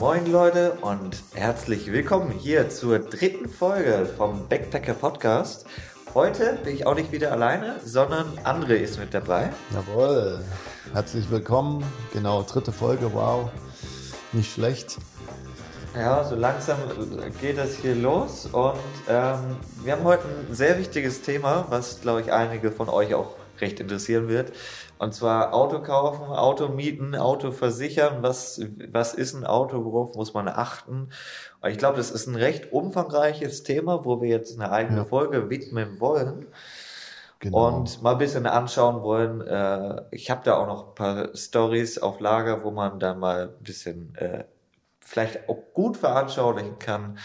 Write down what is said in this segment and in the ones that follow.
Moin Leute und herzlich willkommen hier zur dritten Folge vom Backpacker Podcast. Heute bin ich auch nicht wieder alleine, sondern André ist mit dabei. Jawohl, herzlich willkommen. Genau, dritte Folge, wow, nicht schlecht. Ja, so langsam geht das hier los und ähm, wir haben heute ein sehr wichtiges Thema, was glaube ich einige von euch auch recht interessieren wird. Und zwar Auto kaufen, Auto mieten, Auto versichern. Was, was ist ein Auto? Worauf muss man achten? Und ich glaube, das ist ein recht umfangreiches Thema, wo wir jetzt eine eigene ja. Folge widmen wollen. Genau. Und mal ein bisschen anschauen wollen. Äh, ich habe da auch noch ein paar Stories auf Lager, wo man dann mal ein bisschen äh, vielleicht auch gut veranschaulichen kann,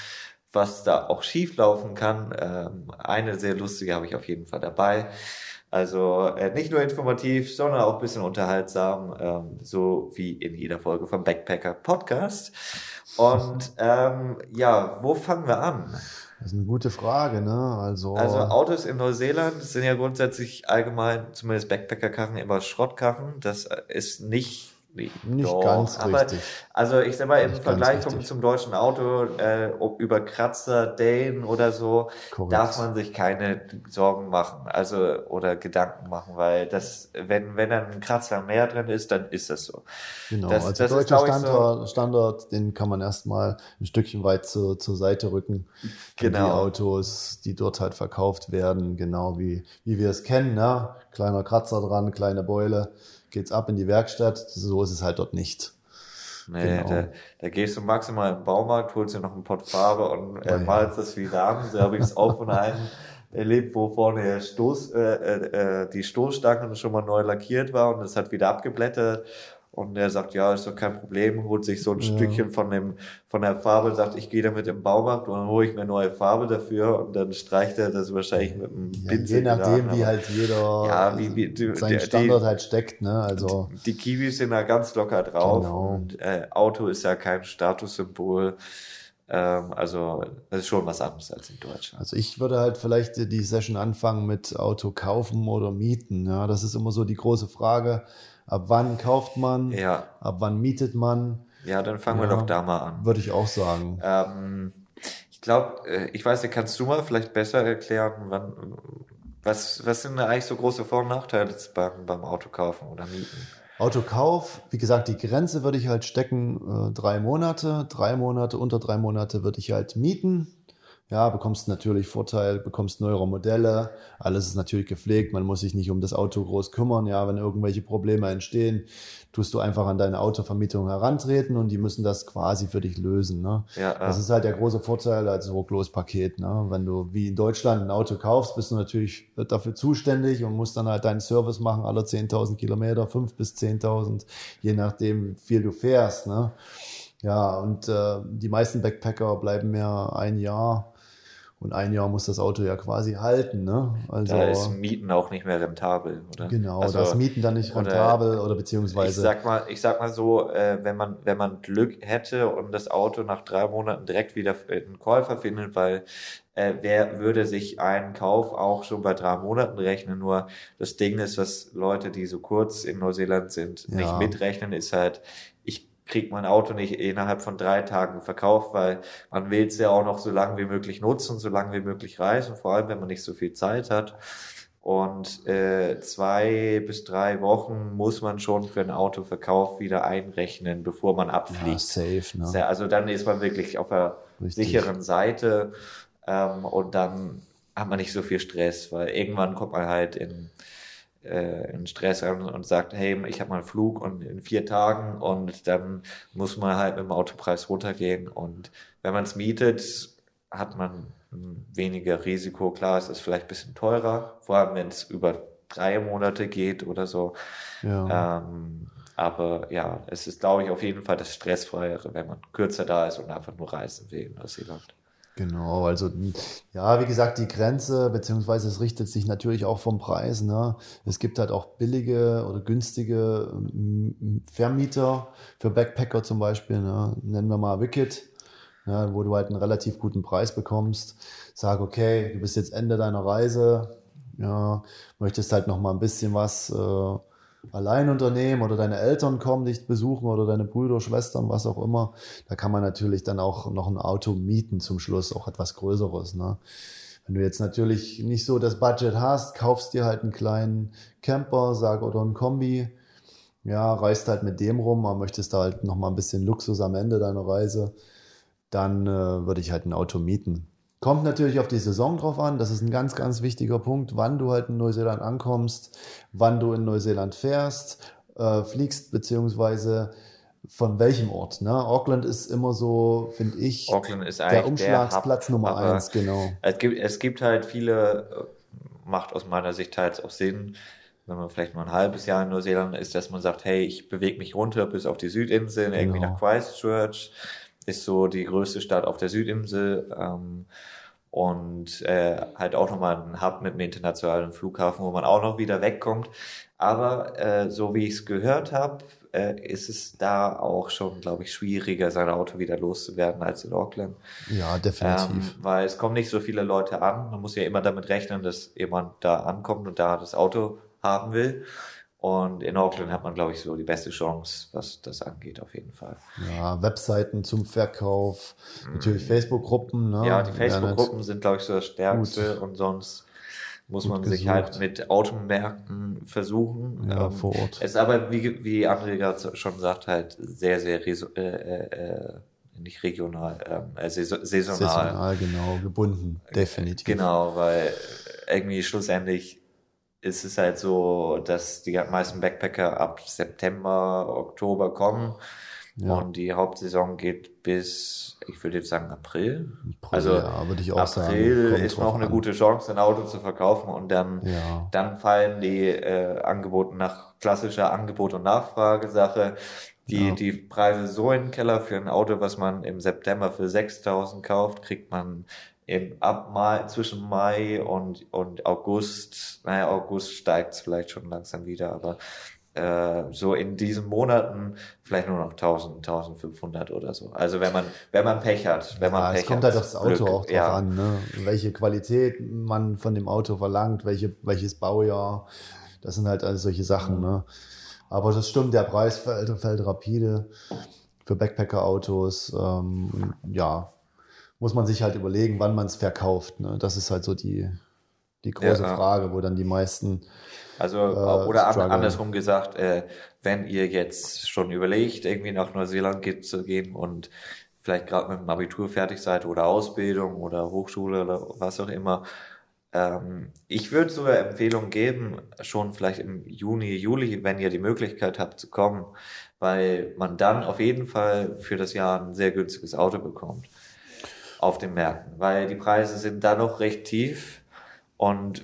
was da auch schief laufen kann. Ähm, eine sehr lustige habe ich auf jeden Fall dabei. Also äh, nicht nur informativ, sondern auch ein bisschen unterhaltsam, ähm, so wie in jeder Folge vom Backpacker Podcast. Und ähm, ja, wo fangen wir an? Das ist eine gute Frage, ne? Also, also Autos in Neuseeland sind ja grundsätzlich allgemein, zumindest Backpacker-Karren, immer Schrottkarren. Das ist nicht nicht Doch, ganz aber, richtig. Also ich sag mal, im Vergleich zum, zum, deutschen Auto, äh, über Kratzer, Dane oder so, Korrekt. darf man sich keine Sorgen machen, also oder Gedanken machen, weil das, wenn, wenn dann ein Kratzer mehr drin ist, dann ist das so. Genau, das, also das deutscher ist, Standort, so, Standort, den kann man erstmal ein Stückchen weit zur, zur Seite rücken. Genau. Die Autos, die dort halt verkauft werden, genau wie, wie wir es kennen, ne? Kleiner Kratzer dran, kleine Beule geht's ab in die Werkstatt. So ist es halt dort nicht. Nee, genau. da, da gehst du maximal im Baumarkt, holst dir noch einen Pott Farbe und äh, oh, malst das wieder an. So habe ich es auch von einem erlebt, wo vorne der Stoß, äh, äh, äh, die Stoßstange schon mal neu lackiert war und es hat wieder abgeblättert und er sagt, ja, ist doch kein Problem, holt sich so ein ja. Stückchen von dem, von der Farbe, sagt, ich gehe damit im Baumarkt und dann hole ich mir neue Farbe dafür und dann streicht er das wahrscheinlich mit einem ja, Pinsel. Je nachdem, wie halt jeder ja, wie, wie, die, seinen Standard die, halt steckt, ne, also. Die, die Kiwis sind da ganz locker drauf genau. und äh, Auto ist ja kein Statussymbol. Ähm, also das ist schon was anderes als in Deutschland. Also ich würde halt vielleicht die Session anfangen mit Auto kaufen oder mieten. Ja, das ist immer so die große Frage Ab wann kauft man? Ja. Ab wann mietet man? Ja, dann fangen ja, wir doch da mal an. Würde ich auch sagen. Ähm, ich glaube, äh, ich weiß nicht, kannst du mal vielleicht besser erklären, wann, was, was sind eigentlich so große Vor- und Nachteile beim, beim Autokaufen oder Mieten? Autokauf, wie gesagt, die Grenze würde ich halt stecken, äh, drei Monate. Drei Monate, unter drei Monate würde ich halt mieten. Ja, bekommst natürlich Vorteil, bekommst neuere Modelle, alles ist natürlich gepflegt, man muss sich nicht um das Auto groß kümmern. Ja, wenn irgendwelche Probleme entstehen, tust du einfach an deine Autovermietung herantreten und die müssen das quasi für dich lösen. Ne? Ja, ja. Das ist halt der große Vorteil als Rucklos-Paket. Ne? Wenn du wie in Deutschland ein Auto kaufst, bist du natürlich dafür zuständig und musst dann halt deinen Service machen, alle 10.000 Kilometer, 5 bis 10.000, je nachdem, wie viel du fährst. Ne? Ja, und äh, die meisten Backpacker bleiben mehr ein Jahr und ein Jahr muss das Auto ja quasi halten. Ne? Also, da ist Mieten auch nicht mehr rentabel, oder? Genau, also, das Mieten dann nicht rentabel oder, oder, beziehungsweise. Ich sag mal, ich sag mal so, äh, wenn man, wenn man Glück hätte und das Auto nach drei Monaten direkt wieder einen Käufer findet, weil äh, wer würde sich einen Kauf auch schon bei drei Monaten rechnen? Nur das Ding ist, was Leute, die so kurz in Neuseeland sind, ja. nicht mitrechnen, ist halt, kriegt man Auto nicht innerhalb von drei Tagen verkauft, weil man will es ja auch noch so lange wie möglich nutzen, so lange wie möglich reisen, vor allem wenn man nicht so viel Zeit hat. Und äh, zwei bis drei Wochen muss man schon für einen Autoverkauf wieder einrechnen, bevor man abfliegt. Ja, safe, ne? Also dann ist man wirklich auf der Richtig. sicheren Seite ähm, und dann hat man nicht so viel Stress, weil irgendwann kommt man halt in äh, in Stress und sagt, hey, ich habe mal einen Flug und in vier Tagen und dann muss man halt mit dem Autopreis runtergehen und wenn man es mietet, hat man weniger Risiko. Klar, es ist vielleicht ein bisschen teurer, vor allem wenn es über drei Monate geht oder so. Ja. Ähm, aber ja, es ist, glaube ich, auf jeden Fall das Stressfreiere, wenn man kürzer da ist und einfach nur reisen will in Neuseeland. Genau, also ja, wie gesagt, die Grenze, beziehungsweise es richtet sich natürlich auch vom Preis. Ne? Es gibt halt auch billige oder günstige Vermieter für Backpacker zum Beispiel. Ne? Nennen wir mal Wicked, ne? wo du halt einen relativ guten Preis bekommst. Sag, okay, du bist jetzt Ende deiner Reise, ja, möchtest halt noch mal ein bisschen was äh, Alleinunternehmen oder deine Eltern kommen dich besuchen oder deine Brüder, Schwestern, was auch immer, da kann man natürlich dann auch noch ein Auto mieten zum Schluss, auch etwas Größeres. Ne? Wenn du jetzt natürlich nicht so das Budget hast, kaufst dir halt einen kleinen Camper, sag oder ein Kombi, ja, reist halt mit dem rum, aber möchtest da halt noch mal ein bisschen Luxus am Ende deiner Reise, dann äh, würde ich halt ein Auto mieten. Kommt natürlich auf die Saison drauf an. Das ist ein ganz, ganz wichtiger Punkt, wann du halt in Neuseeland ankommst, wann du in Neuseeland fährst, äh, fliegst, beziehungsweise von welchem Ort. Ne? Auckland ist immer so, finde ich, Auckland ist der Umschlagsplatz der Nummer eins, genau. Es gibt, es gibt halt viele, äh, macht aus meiner Sicht teils auch Sinn, wenn man vielleicht mal ein halbes Jahr in Neuseeland ist, dass man sagt, hey, ich bewege mich runter bis auf die Südinsel, genau. irgendwie nach Christchurch, ist so die größte Stadt auf der Südinsel. Ähm, und äh, halt auch nochmal ein Hub mit einem internationalen Flughafen, wo man auch noch wieder wegkommt. Aber äh, so wie ich es gehört habe, äh, ist es da auch schon, glaube ich, schwieriger, sein Auto wieder loszuwerden als in Auckland. Ja, definitiv. Ähm, weil es kommen nicht so viele Leute an. Man muss ja immer damit rechnen, dass jemand da ankommt und da das Auto haben will. Und in Auckland hat man, glaube ich, so die beste Chance, was das angeht, auf jeden Fall. Ja, Webseiten zum Verkauf, natürlich mm. Facebook-Gruppen. Ne? Ja, die Facebook-Gruppen sind, glaube ich, so das Stärkste Gut. und sonst muss Gut man gesucht. sich halt mit Automärkten versuchen. Ja, ähm, vor Ort. Es ist aber, wie, wie André gerade schon sagt, halt sehr, sehr äh, äh, nicht regional, ähm, äh, saisonal. Saisonal, genau, gebunden, definitiv. Genau, weil irgendwie schlussendlich ist es halt so, dass die meisten Backpacker ab September, Oktober kommen. Ja. Und die Hauptsaison geht bis, ich würde jetzt sagen, April. April also ja, würde ich auch April sagen, ist noch eine an. gute Chance, ein Auto zu verkaufen und dann, ja. dann fallen die äh, Angebote nach klassischer Angebot- und Nachfragesache. Die, ja. die Preise so in den Keller für ein Auto, was man im September für 6000 kauft, kriegt man im, ab Mai, zwischen Mai und, und August, naja, August steigt es vielleicht schon langsam wieder, aber äh, so in diesen Monaten vielleicht nur noch 1000, 1500 oder so. Also wenn man, wenn man Pech hat, wenn man ja, Pech es kommt hat, halt aufs Auto Glück, auch drauf ja. an, ne? welche Qualität man von dem Auto verlangt, welche, welches Baujahr. Das sind halt alles solche Sachen, mhm. ne? Aber das stimmt, der Preis fällt, fällt rapide für Backpacker-Autos. Ähm, ja, muss man sich halt überlegen, wann man es verkauft. Ne? Das ist halt so die, die große ja, Frage, wo dann die meisten. Also, äh, oder strugglen. andersrum gesagt, äh, wenn ihr jetzt schon überlegt, irgendwie nach Neuseeland geht, zu gehen und vielleicht gerade mit dem Abitur fertig seid oder Ausbildung oder Hochschule oder was auch immer, ähm, ich würde sogar Empfehlungen geben, schon vielleicht im Juni, Juli, wenn ihr die Möglichkeit habt zu kommen, weil man dann auf jeden Fall für das Jahr ein sehr günstiges Auto bekommt auf den Märkten, weil die Preise sind da noch recht tief und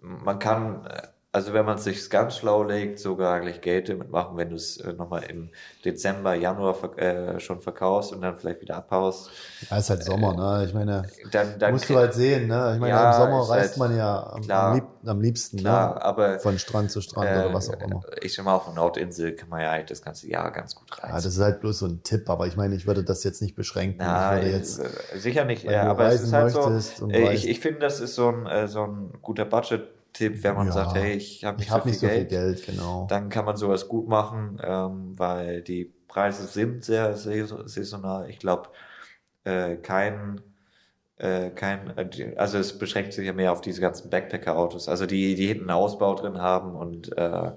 man kann also wenn man es sich ganz schlau legt, sogar eigentlich Geld damit machen, wenn du es äh, nochmal im Dezember, Januar äh, schon verkaufst und dann vielleicht wieder abhaust. Ja, ist halt Sommer, ne? Ich meine, dann, dann musst du halt sehen, ne? Ich meine, ja, im Sommer reist halt, man ja am, klar, lieb, am liebsten, klar, ne? aber von Strand zu Strand äh, oder was auch immer. Ich sag mal, auf der Nordinsel kann man ja eigentlich das ganze Jahr ganz gut reisen. Ja, das ist halt bloß so ein Tipp, aber ich meine, ich würde das jetzt nicht beschränken. Na, ich jetzt, äh, sicher nicht, ja, aber es ist halt so, ich, ich finde, das ist so ein, so ein guter Budget Tipp, wenn man ja, sagt, hey, ich habe nicht, hab so, nicht viel so, viel Geld, genau. dann kann man sowas gut machen, ähm, weil die Preise sind sehr saisonal. Ich glaube, äh, kein äh, kein, also es beschränkt sich ja mehr auf diese ganzen Backpacker-Autos, also die, die hinten einen Ausbau drin haben und äh,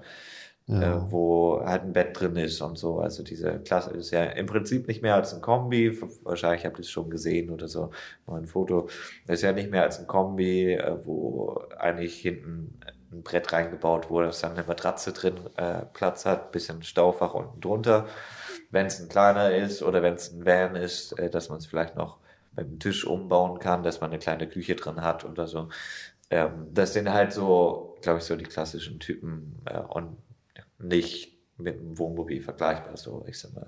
ja. äh, wo halt ein Bett drin ist und so. Also diese Klasse ist ja im Prinzip nicht mehr als ein Kombi. Wahrscheinlich habt ihr es schon gesehen oder so, mal ein Foto. Ist ja nicht mehr als ein Kombi, äh, wo eigentlich hinten ein Brett reingebaut wurde, dass dann eine Matratze drin äh, Platz hat, bisschen Staufach unten drunter. Wenn es ein kleiner ist oder wenn es ein Van ist, äh, dass man es vielleicht noch mit dem Tisch umbauen kann, dass man eine kleine Küche drin hat oder so. Ähm, das sind halt so, glaube ich, so die klassischen Typen. Äh, und nicht mit einem Wohnmobil vergleichbar. So, ich sag mal.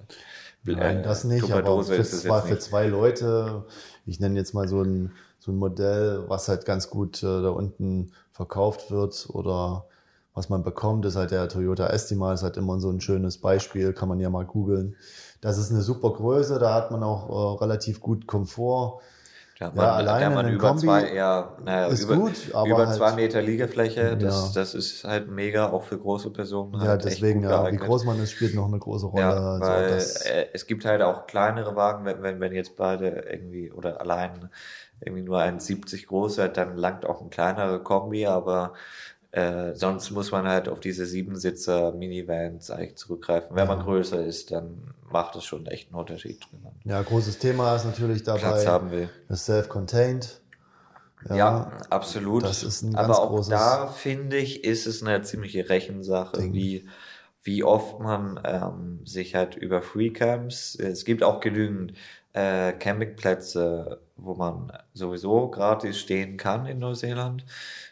Nein, das nicht, aber für, zwei, für zwei Leute, ich nenne jetzt mal so ein, so ein Modell, was halt ganz gut äh, da unten verkauft wird oder was man bekommt, ist halt der Toyota Estima, ist halt immer so ein schönes Beispiel, kann man ja mal googeln. Das ist eine super Größe, da hat man auch äh, relativ gut Komfort. Da hat Ja, man, alleine da man über Kombi zwei, ja, naja, ist über, gut, aber über halt- zwei Meter Liegefläche, das, Ja. das ist halt mega, auch für große Personen. Ja, halt deswegen, ja, wie groß man ist, spielt noch eine große Rolle. Ja, also weil äh, es gibt halt auch kleinere Wagen, wenn, wenn, wenn jetzt beide irgendwie oder allein irgendwie nur ein 70 groß hat, dann langt auch ein kleinerer Kombi, aber äh, sonst muss man halt auf diese Siebensitzer Minivans eigentlich zurückgreifen. Wenn man Ja. größer ist, dann macht es schon echt einen Unterschied, man ja, großes Thema ist natürlich Platz dabei haben will. das Self-Contained. Ja, absolut. das ist ein Aber ganz auch großes da finde ich, ist es eine ziemliche Rechensache, Ding. wie wie oft man ähm, sich halt über Freecamps, es gibt auch genügend äh, Campingplätze, wo man sowieso gratis stehen kann in Neuseeland,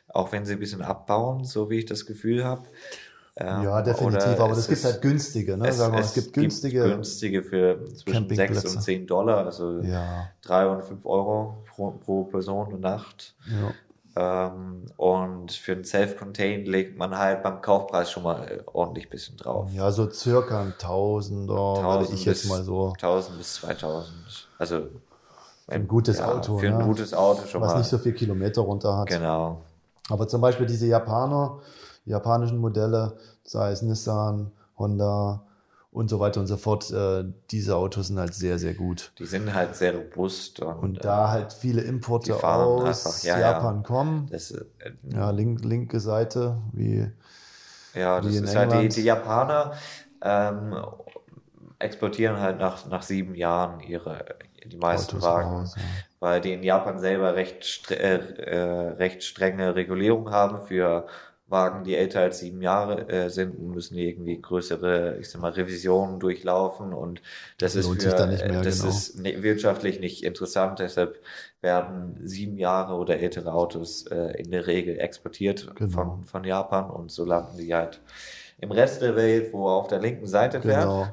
auch wenn sie ein bisschen abbauen, so wie ich das Gefühl habe. Ähm, Ja, definitiv, aber es das gibt halt günstige, ne? Sagen wir mal, es, gibt günstige. günstige für zwischen 6 Campingplätze. und 10 Dollar, also ja, 3 und 5 Euro pro, pro Person und Nacht. ja. Ähm, und für ein Self-Contained legt man halt beim Kaufpreis schon mal äh, ordentlich bisschen drauf. ja, so circa ein Tausender, würde 1000 ich jetzt bis- mal so. 1000 bis 2000. Also Für ein gutes Auto, Für ein ja. gutes Auto schon Was mal. nicht so viel Kilometer runter hat. genau. Aber zum Beispiel diese Japaner, die japanischen Modelle, sei es Nissan, Honda und so weiter und so fort, äh, diese Autos sind halt sehr, sehr gut. Die sind halt sehr robust und, Und äh, da halt viele Importe aus einfach, ja, ja. Japan kommen. das, äh, Ja, link, linke Seite, wie Ja, das ist halt die, England. die Japaner ähm, exportieren halt nach, nach sieben Jahren ihre die meisten Autos Wagen, raus. Ja. Weil die in Japan selber recht, äh, äh, recht strenge Regulierung haben für Wagen, die älter als sieben Jahre äh, sind, müssen die irgendwie größere, ich sag mal, Revisionen durchlaufen und das ist Lohnt für, mehr, äh, das genau. ist ne, wirtschaftlich nicht interessant, deshalb werden sieben Jahre oder ältere Autos äh, in der Regel exportiert Genau. von, von Japan und so landen die halt im Rest der Welt, wo er auf der linken Seite fährt. Genau.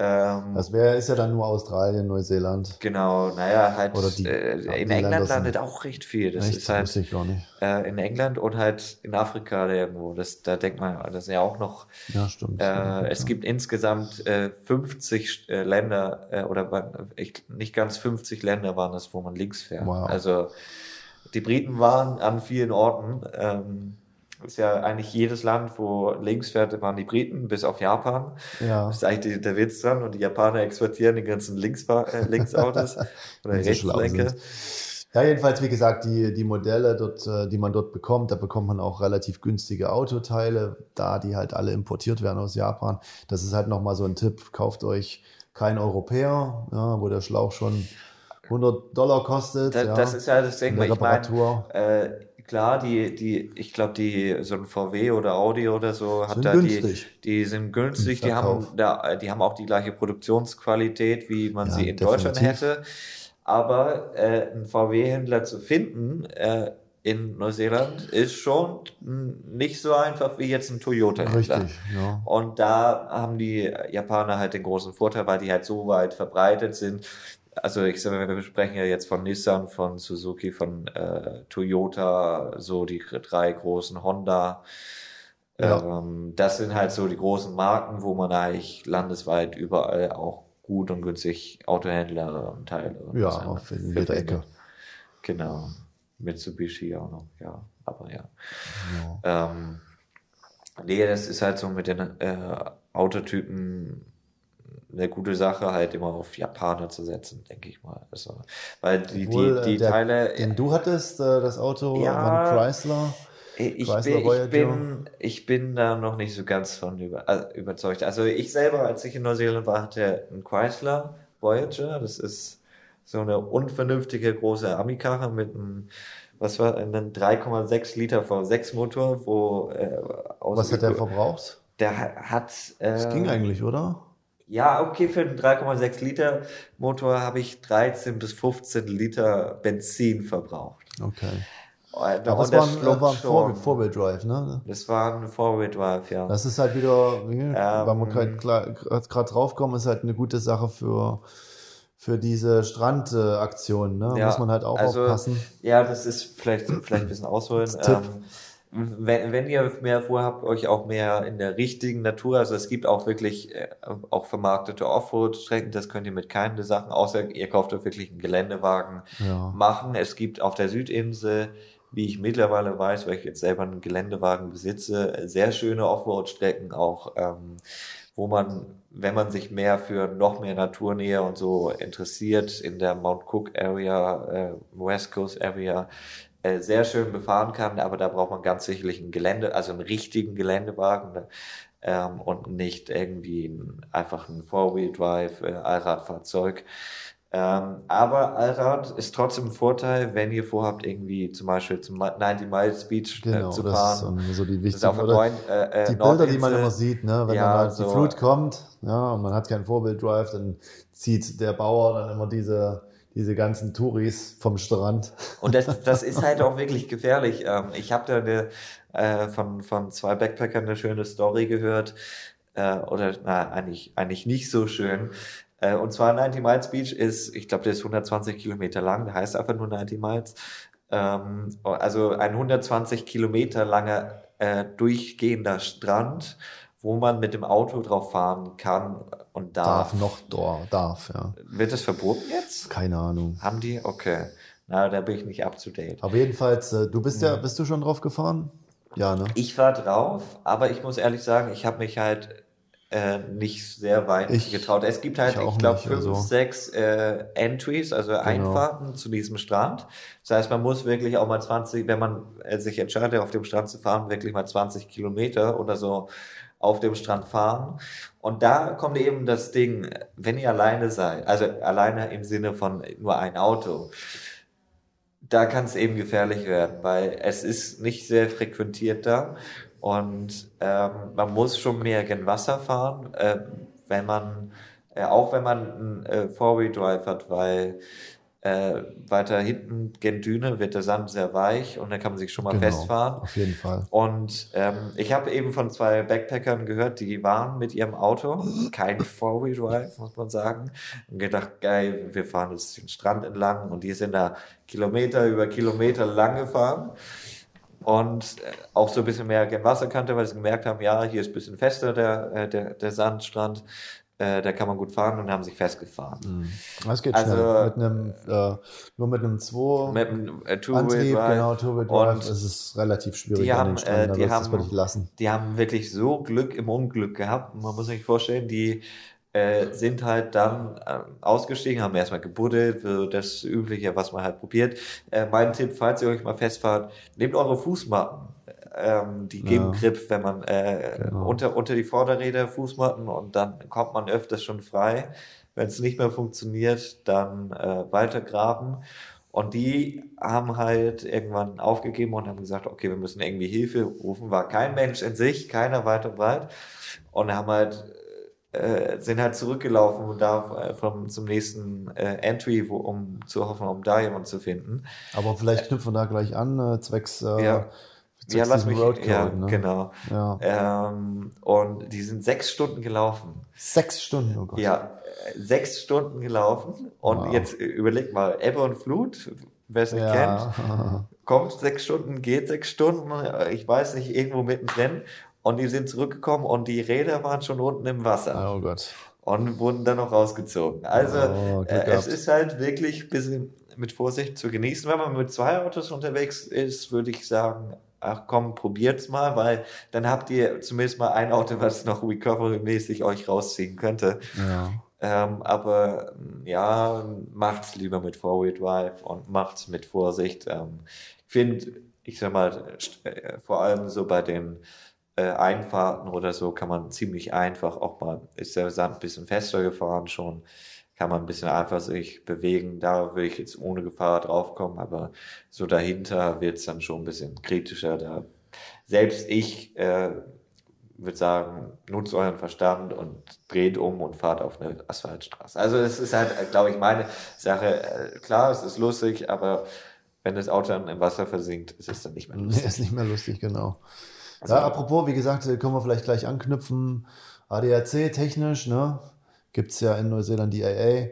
Ähm, Das wäre, ist ja dann nur Australien, Neuseeland. Genau, naja, halt Oder die- äh, in England landet auch recht viel. Das Echt? ist halt ich gar nicht. äh, in England und halt in Afrika irgendwo. Das, da denkt man, das ist ja auch noch. Ja, stimmt. Äh, es gibt insgesamt äh, 50 äh, Länder äh, oder ich, nicht ganz 50 Länder waren es, wo man links fährt. Wow. Also die Briten waren an vielen Orten. Ähm, ist ja eigentlich jedes Land, wo links fährt, waren die Briten, bis auf Japan. ja. Das ist eigentlich der Witz dran und die Japaner exportieren die ganzen Linksfahr äh, Linksautos oder Rechtslenker. sind. Ja, jedenfalls, wie gesagt, die, die Modelle, dort, äh, die man dort bekommt, da bekommt man auch relativ günstige Autoteile, da die halt alle importiert werden aus Japan. Das ist halt nochmal so ein Tipp, kauft euch kein Europäer, ja, wo der Schlauch schon 100 Dollar kostet. Da, ja, Das ist ja das Ding, in weil ich meine, äh, klar, die, die, ich glaube, die, so ein VW oder Audi oder so hat Sind da günstig. die, die sind günstig, die haben da, die haben auch die gleiche Produktionsqualität, wie man Ja, sie in definitiv. Deutschland hätte. Aber äh, einen VW-Händler zu finden äh, in Neuseeland ist schon nicht so einfach wie jetzt ein Toyota-Händler. Richtig, ja. Und da haben die Japaner halt den großen Vorteil, weil die halt so weit verbreitet sind. Also ich sage, wir sprechen ja jetzt von Nissan, von Suzuki, von äh, Toyota, so die drei großen Honda. Ja. Ähm, das sind halt so die großen Marken, wo man eigentlich landesweit überall auch gut und günstig Autohändler und Teile und Ja, auf in jeder. Ecke. Genau. Mitsubishi auch noch, ja. Aber ja. Ja. Ähm, nee, das ist halt so mit den äh, Autotypen eine gute Sache, halt immer auf Japaner zu setzen, denke ich mal. Also, weil die, Obwohl, äh, die, die der- Teile, Den du hattest, äh, das Auto Ja. war ein Chrysler. ich, Chrysler bin, ich, Voyager. bin, ich bin da noch nicht so ganz von über, äh, überzeugt. Also ich selber, als ich in Neuseeland war, hatte einen Chrysler Voyager. Das ist so eine unvernünftige große Ami-Karre mit einem, was war, einem 3,6 Liter V6 Motor, wo äh, Was hat der verbraucht? Der ha- hat. Äh, Das ging eigentlich, oder? Ja, okay, für einen 3,6 Liter Motor habe ich 13 bis 15 Liter Benzin verbraucht. Okay. Und, es und war das ein, schluckt war ein Four- schon. Four-Wheel-Drive, ne? Das war ein Four-Wheel-Drive, ja. Das ist halt wieder, Ähm, weil wir gerade draufkommen, ist halt eine gute Sache für, für diese Strandaktionen. Ne? Ja, Muss man halt auch also, aufpassen. Ja, das ist vielleicht, vielleicht ein bisschen ausholen. Ähm, wenn, wenn ihr mehr vorhabt, euch auch mehr in der richtigen Natur, also es gibt auch wirklich äh, auch vermarktete Offroad-Strecken, das könnt ihr mit keinen Sachen, außer ihr kauft euch wirklich einen Geländewagen Ja. machen. Es gibt auf der Südinsel, wie ich mittlerweile weiß, weil ich jetzt selber einen Geländewagen besitze, sehr schöne Offroad-Strecken auch, ähm, wo man, wenn man sich mehr für noch mehr Naturnähe und so interessiert, in der Mount Cook Area, äh, West Coast Area, äh, sehr schön befahren kann, aber da braucht man ganz sicherlich ein Gelände, also einen richtigen Geländewagen ne, ähm, und nicht irgendwie ein, einfach ein Four-Wheel-Drive äh, Allradfahrzeug. Ähm, aber Allrad ist trotzdem ein Vorteil, wenn ihr vorhabt, irgendwie zum Beispiel zum 90 Miles Beach Genau, äh, zu das ist fahren. so die Das wichtigen neuen, äh, äh, die Bilder, die man immer sieht, ne? wenn Ja, dann halt so- die Flut kommt, ja, und man hat keinen Vorbild-Drive, dann zieht der Bauer dann immer diese, diese ganzen Touris vom Strand. Und das, das ist halt auch wirklich gefährlich. Ähm, ich habe da eine, äh, von, von zwei Backpackern eine schöne Story gehört. Äh, oder na, eigentlich, eigentlich nicht so schön. Äh, und zwar 90 Miles Beach ist, ich glaube, der ist 120 Kilometer lang, der heißt einfach nur 90 Miles. Ähm, also ein 120 Kilometer langer äh, durchgehender Strand, wo man mit dem Auto drauf fahren kann und darf. Darf noch, da- darf, ja. Wird das verboten jetzt? Keine Ahnung. Haben die? Okay. Na, da bin ich nicht up to date. Aber jedenfalls, äh, du bist ja, bist du schon drauf gefahren? Ja, ne? Ich war drauf, aber ich muss ehrlich sagen, ich habe mich halt äh, nicht sehr weit Ich- getraut. Es gibt halt, ich ich glaube, fünf, also. sechs äh, Entries, also Einfahrten zu diesem Strand. Das heißt, man muss wirklich auch mal 20, wenn man äh, sich entscheidet, auf dem Strand zu fahren, wirklich mal 20 Kilometer oder so auf dem Strand fahren. Und da kommt eben das Ding, wenn ihr alleine seid, also alleine im Sinne von nur ein Auto, da kann es eben gefährlich werden, weil es ist nicht sehr frequentiert da und ähm, man muss schon mehr gen Wasser fahren, äh, wenn man, äh, auch wenn man einen äh, Four-Wheel-Drive hat, weil äh, weiter hinten gen Düne wird der Sand sehr weich und da kann man sich schon mal Genau, festfahren. Auf jeden Fall. Und ähm, ich habe eben von zwei Backpackern gehört, die waren mit ihrem Auto, kein Four-Wheel-Drive, muss man sagen, und gedacht, geil, wir fahren jetzt den Strand entlang und die sind da Kilometer über Kilometer lang gefahren und äh, auch so ein bisschen mehr gen Wasserkante, weil sie gemerkt haben, ja, hier ist ein bisschen fester der, äh, der, der Sandstrand, äh, da kann man gut fahren und haben sich festgefahren. Das geht Also, schnell. Mit einem, äh, nur mit einem 2 Mit einem äh, Antrieb, Two-Wheel-Drive. genau, Two-Wheel Drive, Und ist relativ schwierig die an haben, den äh, die du das haben- wirklich lassen. die haben wirklich so Glück im Unglück gehabt. Man muss sich vorstellen, die äh, sind halt dann äh, ausgestiegen, haben erstmal gebuddelt, so das Übliche, was man halt probiert. Äh, mein Tipp, falls ihr euch mal festfahrt, nehmt eure Fußmatten. Ähm, die geben Ja. Grip, wenn man äh, Genau. unter, unter die Vorderräder Fußmatten und dann kommt man öfters schon frei. Wenn es nicht mehr funktioniert, dann äh, weiter graben. Und die haben halt irgendwann aufgegeben und haben gesagt, okay, wir müssen irgendwie Hilfe rufen. War kein Mensch in sich, keiner weit und breit. Und haben halt, äh, sind halt zurückgelaufen und da äh, vom, zum nächsten äh, Entry, wo, um zu hoffen, um da jemanden zu finden. Aber vielleicht knüpfen wir da gleich an, äh, zwecks, äh, Ja. Ja, lass mich, Roadcode, ja, ne? genau. Ja. Ähm, und die sind sechs Stunden gelaufen. Sechs Stunden, oh Gott. Ja, sechs Stunden gelaufen. Und Wow. jetzt äh, überleg mal, Ebbe und Flut, wer es nicht kennt, Ja. kommt sechs Stunden, geht sechs Stunden, äh, ich weiß nicht, irgendwo mittendrin. Und die sind zurückgekommen und die Räder waren schon unten im Wasser oh Gott. und wurden dann noch rausgezogen. Also Oh, äh, es ist halt wirklich ein bisschen mit Vorsicht zu genießen. Wenn man mit zwei Autos unterwegs ist, würde ich sagen, ach komm, probiert's mal, weil dann habt ihr zumindest mal ein Auto, was noch recovery-mäßig euch rausziehen könnte. Ja. Ähm, aber mm, ja, macht's lieber mit Four-Wheel Drive und macht's mit Vorsicht. Ähm, ich finde, ich sag mal, äh, vor allem so bei den äh, Einfahrten oder so kann man ziemlich einfach auch mal, ist der Sand ein bisschen fester gefahren schon, kann man ein bisschen einfach sich bewegen. Da würde ich jetzt ohne Gefahr draufkommen, aber so dahinter wird's dann schon ein bisschen kritischer. Da selbst ich äh, würde sagen, nutzt euren Verstand und dreht um und fahrt auf eine Asphaltstraße. Also es ist halt, glaube ich, meine Sache. Äh, Klar, es ist lustig, aber wenn das Auto dann im Wasser versinkt, ist es dann nicht mehr Nee, lustig. ist nicht mehr lustig, genau. Also- ja, apropos, wie gesagt, äh, können wir vielleicht gleich anknüpfen. ADAC technisch, ne? Gibt's ja in Neuseeland die AA,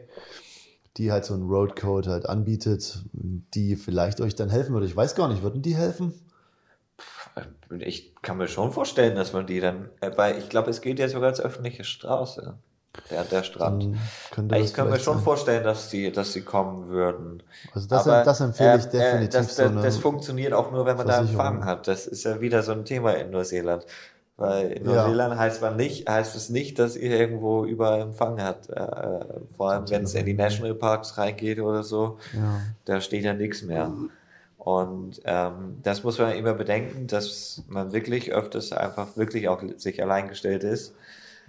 die halt so einen Roadcode halt anbietet, die vielleicht euch dann helfen würde. Ich weiß gar nicht, würden die helfen? Ich kann mir schon vorstellen, dass man die dann, äh, weil ich glaube, es geht ja sogar als öffentliche Straße, der, der Strand. Ich kann mir schon sein. vorstellen, dass die, dass sie kommen würden. Also das, Aber, das empfehle ich ähm, definitiv das, so das, eine. das funktioniert auch nur, wenn man da. Empfang hat. Das ist ja wieder so ein Thema in Neuseeland. Weil in Ja. Neuseeland heißt man nicht, heißt es nicht, dass ihr irgendwo überall Empfang habt. Äh, vor allem, wenn es in die Nationalparks reingeht oder so, ja. da steht ja nichts mehr. Und ähm, das muss man immer bedenken, dass man wirklich öfters einfach wirklich auch sich allein gestellt ist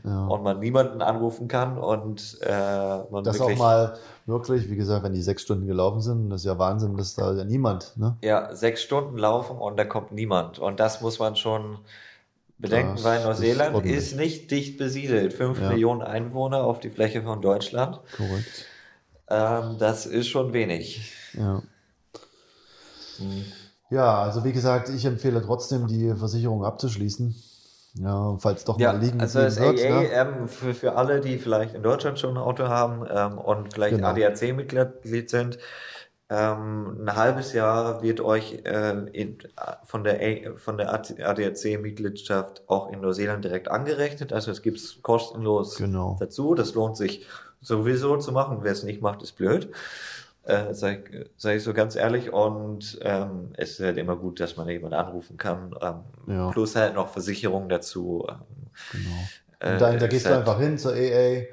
Ja. und man niemanden anrufen kann und äh, man Das auch wirklich mal wirklich, wie gesagt, wenn die sechs Stunden gelaufen sind, das ist ja Wahnsinn, dass da ja niemand, ne? ja, sechs Stunden laufen und da kommt niemand. Und das muss man schon bedenken, Das weil ist Neuseeland ordentlich. ist, nicht dicht besiedelt. Fünf Ja. Millionen Einwohner auf die Fläche von Deutschland. Korrekt. Ähm, das ist schon wenig. Ja. Mhm. Ja, also wie gesagt, ich empfehle trotzdem, die Versicherung abzuschließen. Ja, falls doch Ja, mal liegen also das wird. AA, ne? ähm, für, für alle, die vielleicht in Deutschland schon ein Auto haben ähm, und vielleicht Genau. ADAC-Mitglied sind, ähm, ein halbes Jahr wird euch äh, in, von der, A- von der ADAC-Mitgliedschaft auch in Neuseeland direkt angerechnet. Also es gibt es kostenlos Genau. dazu. Das lohnt sich sowieso zu machen. Wer es nicht macht, ist blöd. Äh, sag, sag ich so ganz ehrlich. Und ähm, es ist halt immer gut, dass man jemanden anrufen kann. Ähm, Ja. Plus halt noch Versicherung dazu. Ähm, Genau. äh, Und dann, da ist gehst du halt- einfach hin zur AA,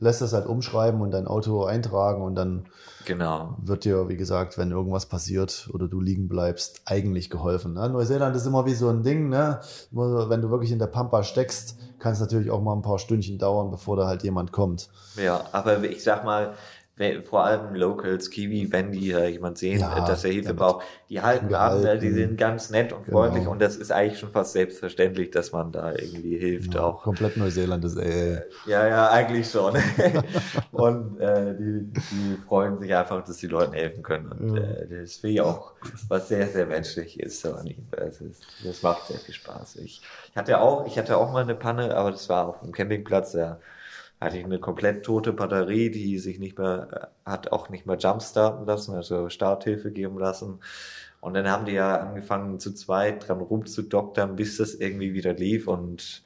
lässt das halt umschreiben und dein Auto eintragen und dann Genau. wird dir, wie gesagt, wenn irgendwas passiert oder du liegen bleibst, eigentlich geholfen. Ne? Neuseeland ist immer wie so ein Ding, ne? Wenn du wirklich in der Pampa steckst, kann es natürlich auch mal ein paar Stündchen dauern, bevor da halt jemand kommt. Ja, aber ich sag mal, vor allem Locals, Kiwi, wenn die äh, jemand sehen, Ja, äh, dass er Hilfe braucht, die halten an, ne? die sind ganz nett und Genau. freundlich und das ist eigentlich schon fast selbstverständlich, dass man da irgendwie hilft Ja, auch. Komplett Neuseeland ist AA. Ja, ja, eigentlich schon. und äh, die, die freuen sich einfach, dass die Leuten helfen können. Und Ja. äh, das finde ich auch, was sehr, sehr menschlich ist so an ihm. Das, ist, das macht sehr viel Spaß. Ich, ich hatte auch, ich hatte auch mal eine Panne, aber das war auf dem Campingplatz, da hatte ich eine komplett tote Batterie, die sich nicht mehr, äh, hat auch nicht mehr jumpstarten lassen, also Starthilfe geben lassen. Und dann haben die ja angefangen zu zweit dran rumzudoktern, bis das irgendwie wieder lief und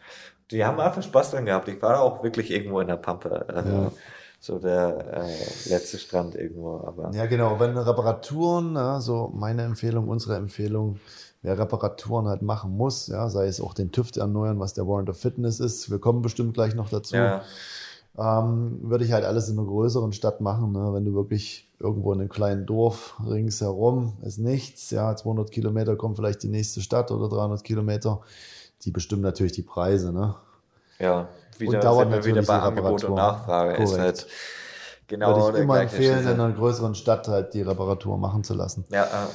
die haben einfach Spaß dran gehabt. Ich war auch wirklich irgendwo in der Pampe. Also Ja. so der äh, letzte Strand irgendwo, aber Ja, genau. Wenn Reparaturen, ja, so meine Empfehlung, unsere Empfehlung, wer Reparaturen halt machen muss, ja, sei es auch den TÜV erneuern, was der Warrant of Fitness ist, wir kommen bestimmt gleich noch dazu, ja, ähm, würde ich halt alles in einer größeren Stadt machen. Ne? Wenn du wirklich irgendwo in einem kleinen Dorf ringsherum ist nichts, ja, 200 Kilometer kommt vielleicht die nächste Stadt oder 300 Kilometer, die bestimmen natürlich die Preise, ne? ja. Wieder Und dauert wir wieder natürlich bei Angebot und. Nachfrage. Ist Korrekt. halt genau würde ich immer empfehlen, Schlüssel. in einer größeren Stadt halt die Reparatur machen zu lassen. Ja, äh,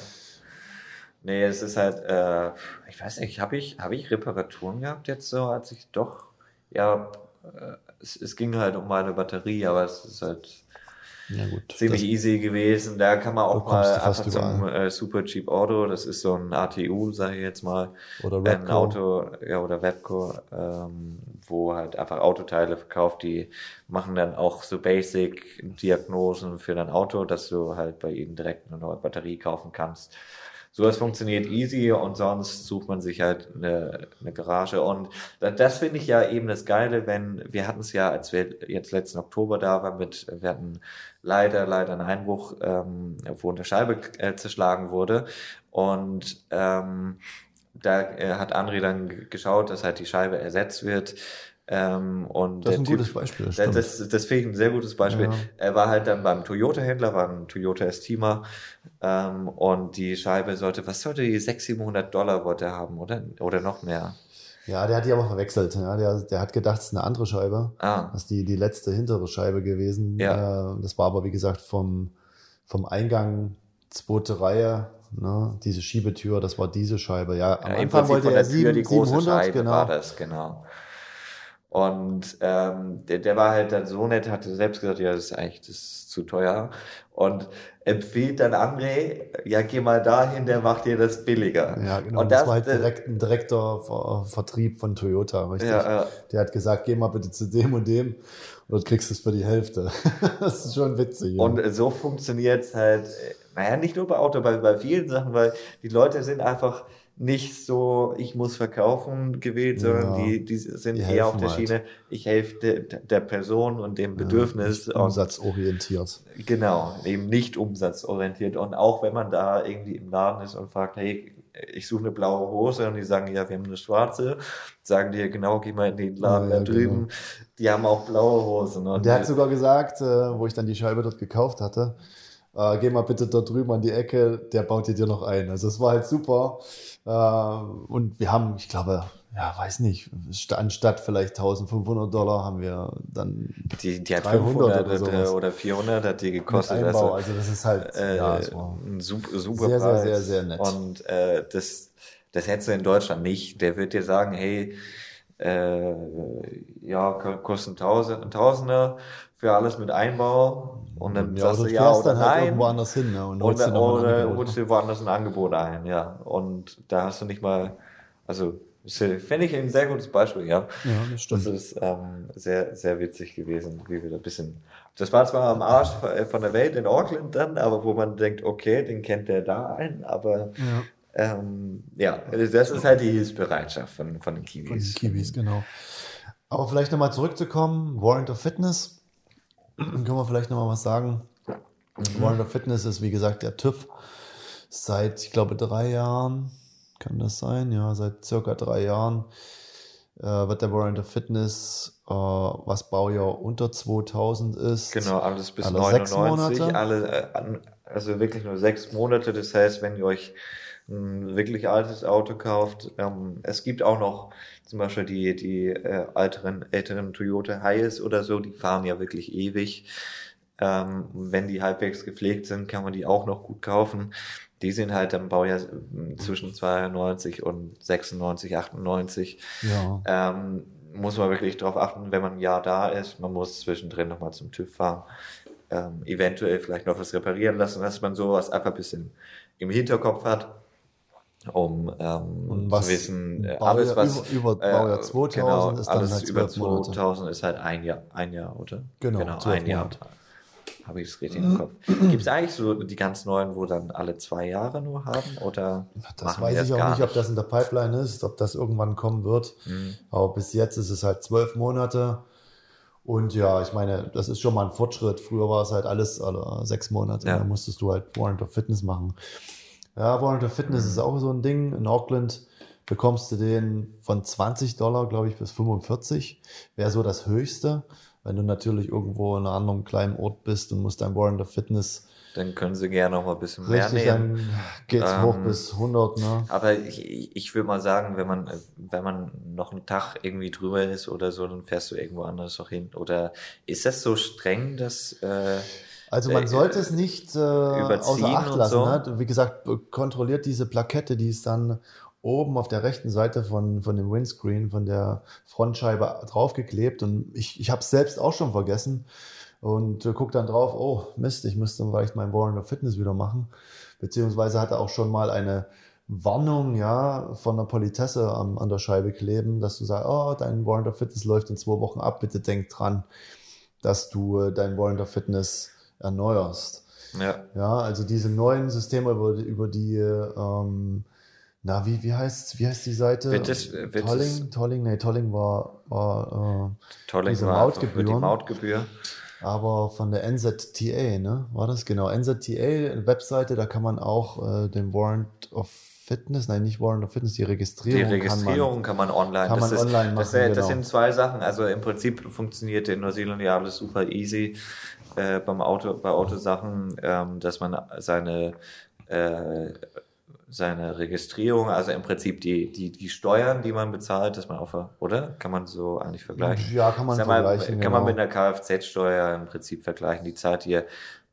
nee, es ist halt, äh, ich weiß nicht, habe ich, habe ich Reparaturen gehabt jetzt so, als ich doch, ja, äh, es, es ging halt um meine Batterie, aber es ist halt Ja gut. ziemlich easy gewesen. Da kann man auch mal einfach zum äh, Super Cheap Auto, das ist so ein ATU, sage ich jetzt mal, Oder ein Repco. Auto, ja, oder Webco, ähm, wo halt einfach Autoteile verkauft, die machen dann auch so Basic-Diagnosen für dein Auto, dass du halt bei ihnen direkt eine neue Batterie kaufen kannst. Sowas funktioniert easy und sonst sucht man sich halt eine, eine Garage. Und da- das finde ich ja eben das Geile, wenn, wir hatten es ja, als wir jetzt letzten Oktober da waren, mit, wir hatten leider, leider einen Einbruch, ähm, wo eine Scheibe äh, zerschlagen wurde. Und ähm, da äh, hat André dann geschaut, dass halt die Scheibe ersetzt wird. Ähm, und Das ist ein Typ, gutes Beispiel. das, stimmt. das, ich ein sehr gutes Beispiel. Ja. Er war halt dann beim Toyota-Händler, war ein Toyota Estima ähm, und die Scheibe sollte, was sollte die, 600, 700 Dollar wollte er haben, oder? Oder noch mehr. Ja, der hat die aber verwechselt. Ja, der, der hat gedacht, es ist eine andere Scheibe. Ah, Das ist die, die letzte hintere Scheibe gewesen. Ja. Äh, Das war aber, wie gesagt, vom, vom Eingang, zweite Reihe, ne, diese Schiebetür, das war diese Scheibe. Ja, am ja, Anfang wollte er der Tür sieben, die große 700, Scheibe genau. war das, genau. Und ähm, der, der war halt dann so nett, hatte selbst gesagt, ja, das ist eigentlich das ist zu teuer. Und empfiehlt dann André, ja, geh mal dahin, der macht dir das billiger. Ja, genau. Und das, das, war halt äh, direkt ein direkter Ver Vertrieb von Toyota, richtig? Ja, ja. Der hat gesagt, geh mal bitte zu dem und dem und du kriegst es für die Hälfte. das ist schon witzig. ja. Und so funktioniert es halt, äh, naja, nicht nur bei Auto, bei, bei vielen Sachen, weil die Leute sind einfach nicht so, ich muss verkaufen gewählt, sondern Ja. die, die sind Die eher auf der halt. Schiene, ich helfe der, der Person und dem Bedürfnis. Ja, und umsatzorientiert. Genau, eben nicht umsatzorientiert. Und auch wenn man da irgendwie im Laden ist und fragt, hey, ich suche eine blaue Hose und die sagen, ja, wir haben eine schwarze, sagen die, genau, geh mal in den Laden Ja, da drüben, die haben auch blaue Hosen. Und der hat sogar gesagt, äh, wo ich dann die Scheibe dort gekauft hatte, äh, geh mal bitte dort drüben an die Ecke, der baut dir dir noch ein. Also es war halt super. Äh, und wir haben, ich glaube, ja, weiß nicht, st- anstatt vielleicht 1500 Dollar haben wir dann die, die hat 300 500 oder oder, sowas. oder 400 hat die gekostet. Also, Also das ist halt, äh, ja, ein super, super sehr, sehr, Preis. sehr, sehr nett. Und äh, das, das hättest du in Deutschland nicht. Der wird dir sagen, hey, äh, ja, ko- kosten Tausend, Tausender für alles mit Einbau. Und dann ja, sagst du ja oder dann halt nein. irgendwo anders hin ne, und Und holst dir mal ein oder Angebot. holst woanders ein Angebot ein, ja. Und da hast du nicht mal, also finde ich ein sehr gutes Beispiel, ja. Ja, das Das stimmt. ist ähm, sehr, sehr witzig gewesen, wie wir da ein bisschen. Das war zwar am Arsch von der Welt in Auckland dann, aber wo man denkt, okay, den kennt der da ein, aber Ja. ähm, ja, das ist halt die Hilfsbereitschaft von, von den Von den Kiwis. Kiwis, genau. Aber vielleicht nochmal zurückzukommen, Warrant of Fitness. Dann können wir vielleicht nochmal was sagen. Warrant of Fitness ist, wie gesagt, der TÜV. Seit, ich glaube, drei Jahren, kann das sein? Ja, seit circa drei Jahren äh, wird der Warrant of Fitness, äh, was Baujahr unter 2000 ist. Genau, alles bis Alle sechs 99, Monate? alle, äh, also wirklich nur sechs Monate. Das heißt, wenn ihr euch ein wirklich altes Auto kauft, ähm, es gibt auch noch zum Beispiel die, die äh, älteren, älteren Toyota Hiace oder so, die fahren ja wirklich ewig. Ähm, wenn die halbwegs gepflegt sind, kann man die auch noch gut kaufen. Die sind halt im Baujahr zwischen 92 und 96, 98. Ja, Ähm, muss man wirklich darauf achten, wenn man ein Jahr da ist. Man muss zwischendrin nochmal zum TÜV fahren. Ähm, eventuell vielleicht noch was reparieren lassen, dass man sowas einfach ein bisschen im Hinterkopf hat, um ähm, zu wissen, äh, Baujahr alles was über- über Baujahr 2000 genau, ist dann alles halt über zwölf Monate. 2000 ist halt ein Jahr, ein Jahr, oder? Genau, zwölf ein Jahr. Habe ich es richtig im Kopf. Gibt es eigentlich so die ganz neuen, wo dann alle zwei Jahre nur haben? Oder das weiß ich auch nicht, ob das in der Pipeline ist, ob das irgendwann kommen wird. Hm. Aber bis jetzt ist es halt zwölf Monate. Und ja, ich meine, das ist schon mal ein Fortschritt. Früher war es halt alles alle sechs Monate. Ja. Da musstest du halt Warrant of Fitness machen. Ja, Warrant of Fitness ist auch so ein Ding. In Auckland bekommst du den von 20 Dollar, glaube ich, bis 45. Wäre so das Höchste. Wenn du natürlich irgendwo in einem anderen kleinen Ort bist und musst dein Warrant of Fitness Dann können sie gerne noch mal ein bisschen mehr richtig, nehmen. dann geht's Ähm, hoch bis 100, ne? Aber ich, ich ich würde mal sagen, wenn man, wenn man noch einen Tag irgendwie drüber ist oder so, dann fährst du irgendwo anders noch hin. Oder ist das so streng, dass äh, Also man äh, sollte es nicht äh, außer Acht lassen. so. Ne? Wie gesagt, kontrolliert diese Plakette, die ist dann oben auf der rechten Seite von, von dem Windscreen, von der Frontscheibe draufgeklebt. Und ich, ich habe es selbst auch schon vergessen und äh, guck dann drauf, oh Mist, ich müsste vielleicht mein Warrant of Fitness wieder machen. Beziehungsweise hatte auch schon mal eine Warnung, ja, von der Politesse am, an der Scheibe kleben, dass du sagst, oh, dein Warrant of Fitness läuft in zwei Wochen ab, bitte denk dran, dass du äh, dein Warrant of Fitness erneuerst. ja, Ja, also diese neuen Systeme über die, über die ähm, na, wie, wie heißt, wie heißt die Seite? Wird das- wird Tolling, Tolling, nee, Tolling war, war Tolling Diese war für die Mautgebühren. Mautgebühr. äh, aber von der NZTA, ne? War das genau? NZTA, Webseite, da kann man auch äh, den Warrant of Fitness, nein, nicht Warrant of Fitness, die Die Registrierung, Registrierung kann man, online. kann man das ist, online das, machen, äh, das genau. sind zwei Sachen. Also im Prinzip funktioniert in Neuseeland ja alles super easy äh, beim Auto, bei Autosachen, ähm, dass man seine äh, seine Registrierung, also im Prinzip die, die, die Steuern, die man bezahlt, dass man auf, oder? Kann man so eigentlich vergleichen? Ja, kann man Sag mal, vergleichen. kann genau. man mit einer Kfz-Steuer im Prinzip vergleichen. Die zahlt ihr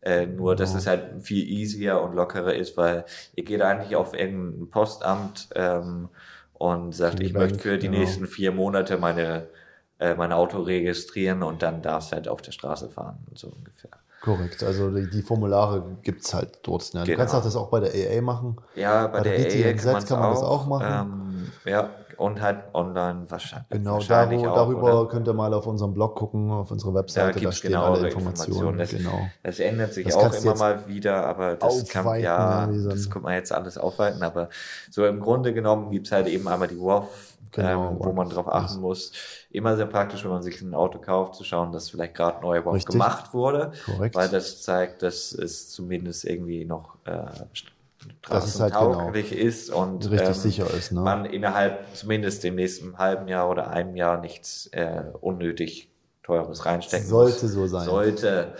äh, nur, dass Genau. es halt viel easier und lockerer ist, weil ihr geht eigentlich auf irgendein Postamt ähm, und sagt, ich möchte für die genau. nächsten vier Monate meine äh, mein Auto registrieren und dann darfst du halt auf der Straße fahren, so ungefähr. Korrekt, also die, die Formulare gibt's halt dort. Ne? Du Genau. kannst auch das auch bei der AA machen. Ja, bei, Bei der der GTNZ kann, kann man das auch machen. Ähm, ja, und halt online wahrscheinlich. Genau, wahrscheinlich da, wo, auch, darüber oder? könnt ihr mal auf unserem Blog gucken, auf unserer Da Webseite, da, gibt's stehen genauere alle Informationen. Das, genau. das ändert sich Das auch immer mal wieder, aber das kann ja, das kann man jetzt alles aufweiten, aber so im Grunde genommen gibt's halt eben einmal die WOF, Genau, ähm, wo man drauf achten muss. Immer sehr praktisch, wenn man sich ein Auto kauft, zu schauen, dass vielleicht gerade neue WOF Richtig. gemacht wurde, Korrekt. weil das zeigt, dass es zumindest irgendwie noch äh, Das ist halt genau tauglich ist und richtig ähm, sicher ist. Ne? man innerhalb zumindest dem nächsten halben Jahr oder einem Jahr nichts äh, unnötig teures reinstecken Sollte muss. so sein. Sollte.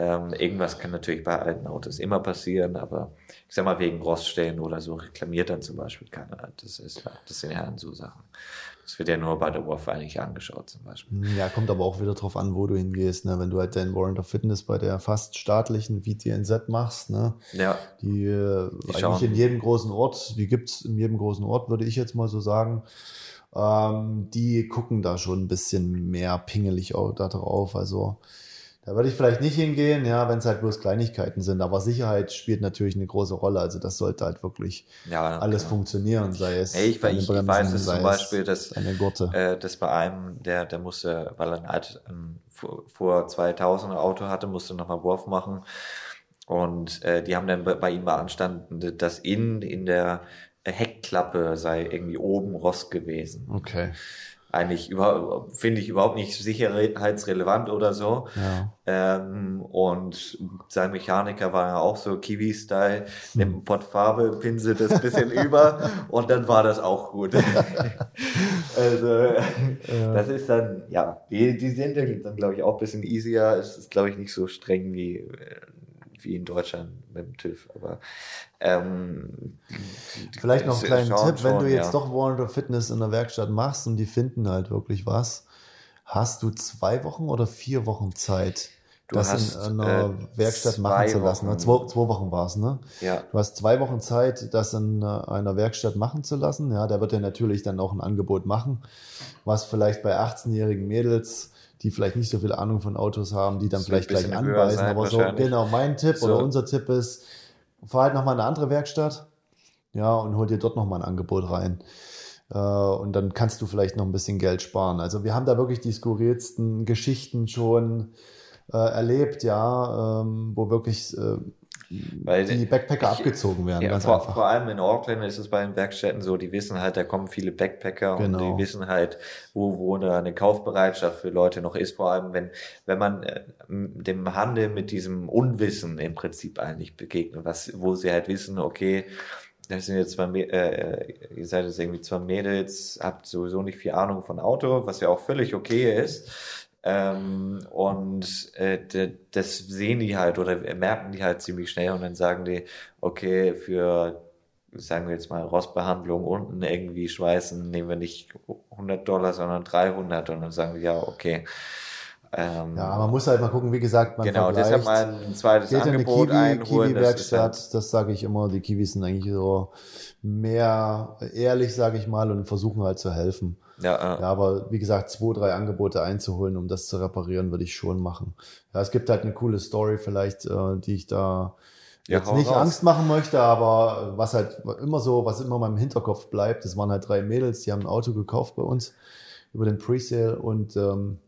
Ähm, irgendwas kann natürlich bei alten Autos immer passieren, aber ich sag mal wegen Roststellen oder so reklamiert dann zum Beispiel keiner. Das ist das sind ja so Sachen. Das wird ja nur bei der WOF eigentlich angeschaut zum Beispiel. Ja, kommt aber auch wieder drauf an, wo du hingehst. Ne? Wenn du halt dein Warrant of Fitness bei der fast staatlichen VTNZ machst, ne? Ja, die, äh, eigentlich schauen. in jedem großen Ort, die gibt's in jedem großen Ort, würde ich jetzt mal so sagen. Ähm, die gucken da schon ein bisschen mehr pingelig auch da drauf. Also da würde ich vielleicht nicht hingehen, ja, wenn es halt bloß Kleinigkeiten sind. Aber Sicherheit spielt natürlich eine große Rolle. Also das sollte halt wirklich ja. alles genau. funktionieren, sei es Hey, ich, ich, ich Bremsen, weiß es zum Beispiel, dass äh, dass bei einem, der, der musste, weil er ein, alt, ein vor, vor 2000 Auto hatte, musste nochmal Wurf machen. Und äh, die haben dann bei, bei ihm beanstanden, dass innen in der Heckklappe sei irgendwie oben Rost gewesen. Okay. Eigentlich über, finde ich überhaupt nicht sicherheitsrelevant oder so. Ja. Ähm, und sein Mechaniker war ja auch so Kiwi-Style, nimmt einen Pott Farbe, pinselt das bisschen über und dann war das auch gut. also, das ist dann, ja, die, die sind dann, glaube ich, auch ein bisschen easier. Es ist, glaube ich, nicht so streng wie, äh, wie in Deutschland mit dem TÜV, aber ähm, Vielleicht noch einen kleinen schauen Tipp, wenn du jetzt ja. doch Warrant of Fitness in der Werkstatt machst und die finden halt wirklich was, hast du zwei Wochen oder vier Wochen Zeit, Du das hast, in einer äh, Werkstatt machen zu lassen? Wochen. Zwei, zwei Wochen war es, ne? Ja, Du hast zwei Wochen Zeit, das in äh, einer Werkstatt machen zu lassen. Ja, da wird er natürlich dann auch ein Angebot machen, was vielleicht bei 18-jährigen Mädels, die vielleicht nicht so viel Ahnung von Autos haben, die dann wird vielleicht gleich anbeißen. sein Aber so, genau, mein Tipp So. oder unser Tipp ist, fahr halt nochmal in eine andere Werkstatt, ja, und hol dir dort nochmal ein Angebot rein. Äh, Und dann kannst du vielleicht noch ein bisschen Geld sparen. Also wir haben da wirklich die skurrilsten Geschichten schon äh, erlebt, ja, ähm, wo wirklich äh, Weil die Backpacker ich- abgezogen werden, Ja, ganz vor, einfach. vor allem in Auckland ist es bei den Werkstätten so, die wissen halt, da kommen viele Backpacker und Genau. die wissen halt, wo, wo eine Kaufbereitschaft für Leute noch ist, vor allem wenn, wenn man äh, dem Handel mit diesem Unwissen im Prinzip eigentlich begegnet, was, wo sie halt wissen, okay, das sind jetzt zwei, äh, äh, ihr seid jetzt irgendwie zwei Mädels, habt sowieso nicht viel Ahnung von Auto, was ja auch völlig okay ist. Ähm, und äh, das sehen die halt oder merken die halt ziemlich schnell und dann sagen die, okay, für, sagen wir jetzt mal, Rostbehandlung unten irgendwie schweißen, nehmen wir nicht 100 Dollar, sondern 300 und dann sagen die, ja, okay. Ähm, Ja, man muss halt mal gucken, wie gesagt, man genau, deshalb mal ein zweites Geht Angebot Kiwi, einholen. das ist Kiwi-Werkstatt, halt, das sage ich immer, die Kiwis sind eigentlich so mehr ehrlich, sage ich mal, und versuchen halt zu helfen. Ja, äh, Ja, aber wie gesagt, zwei, drei Angebote einzuholen, um das zu reparieren, würde ich schon machen. Ja, es gibt halt eine coole Story vielleicht, äh, die ich da Ja, jetzt nicht raus. Angst machen möchte, aber was halt immer so, was immer in meinem Hinterkopf bleibt, das waren halt drei Mädels, die haben ein Auto gekauft bei uns über den Presale und ähm,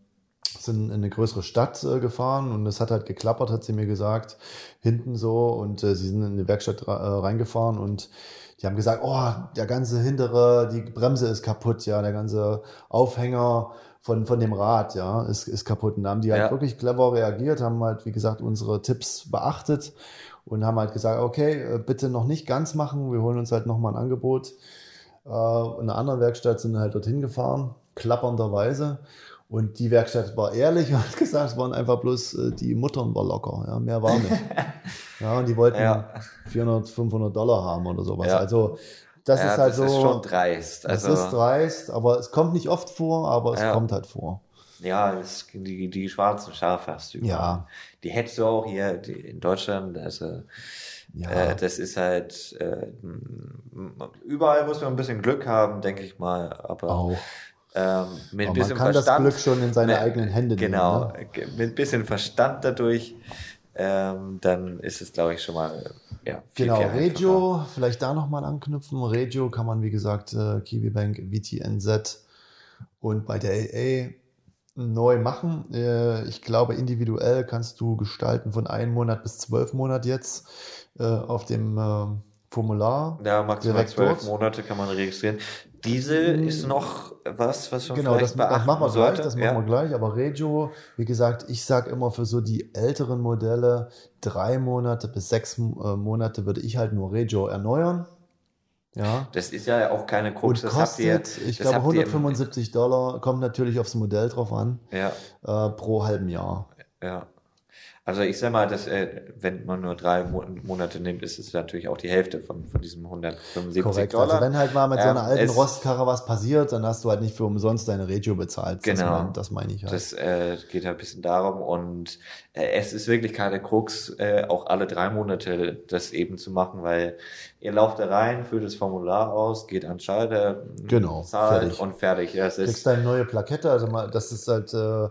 sind in eine größere Stadt äh, gefahren und es hat halt geklappert, hat sie mir gesagt, hinten so und äh, sie sind in die Werkstatt äh, reingefahren und die haben gesagt, oh, der ganze hintere, die Bremse ist kaputt, ja, der ganze Aufhänger von, von dem Rad, ja, ist, ist kaputt. Und da haben die halt Ja. wirklich clever reagiert, haben halt, wie gesagt, unsere Tipps beachtet und haben halt gesagt, okay, äh, bitte noch nicht ganz machen, wir holen uns halt nochmal ein Angebot. Äh, in einer anderen Werkstatt sind halt dorthin gefahren, klappernderweise. Und die Werkstatt war ehrlich und hat gesagt, es waren einfach bloß äh, die Muttern war locker, ja, mehr war nicht. ja, und die wollten Ja. 400, 500 Dollar haben oder sowas. Ja. Also das ja, ist halt das so, ist schon dreist. das Also, ist dreist, aber es kommt nicht oft vor, aber es Ja. kommt halt vor. Ja, es, die, die schwarzen Schafe hast du. Ja. Die hättest du auch hier die, in Deutschland. Also, Ja. äh, das ist halt, äh, überall muss man ein bisschen Glück haben, denke ich mal. Aber Auch. Ähm, mit ein Aber man bisschen kann das Verstand. Glück schon in seine Ne, eigenen Hände nehmen. Genau, Ne? mit ein bisschen Verstand dadurch, ähm, dann ist es, glaube ich, schon mal ja, viel, Genau, viel. Regio, vielleicht da nochmal anknüpfen. Regio kann man, wie gesagt, äh, Kiwi Bank, VTNZ und bei der AA neu machen. Äh, ich glaube, individuell kannst du gestalten von einem Monat bis zwölf Monat jetzt äh, auf dem äh, Formular. Ja, maximal zwölf. Monate kann man registrieren. Diesel ist noch was, was man Genau, das, vielleicht das beachten machen wir gleich, sollte. das machen ja. wir gleich. Aber Regio, wie gesagt, ich sag immer für so die älteren Modelle drei Monate bis sechs äh, Monate würde ich halt nur Regio erneuern. Ja. Das ist ja auch keine Krux. Und das habt ihr, kostet, ich das glaube, habt ihr im- 175 Dollar, kommt natürlich aufs Modell drauf an, Ja, äh, pro halben Jahr. ja. Also ich sag mal, dass, äh, wenn man nur drei Mo Monate nimmt, ist es natürlich auch die Hälfte von, von diesem 175 Korrekt. Dollar. Also wenn halt mal mit so Ähm, einer alten Rostkarre was passiert, dann hast du halt nicht für umsonst deine Regio bezahlt. Das, Genau. mein, das meine ich halt. Das äh, geht halt ein bisschen darum und äh, es ist wirklich keine Krux, äh, auch alle drei Monate das eben zu machen, weil ihr lauft da rein, füllt das Formular aus, geht an Schalter, Genau, zahlt fertig. und fertig. Ja, es kriegst ist, deine neue Plakette, also mal, das ist halt, äh,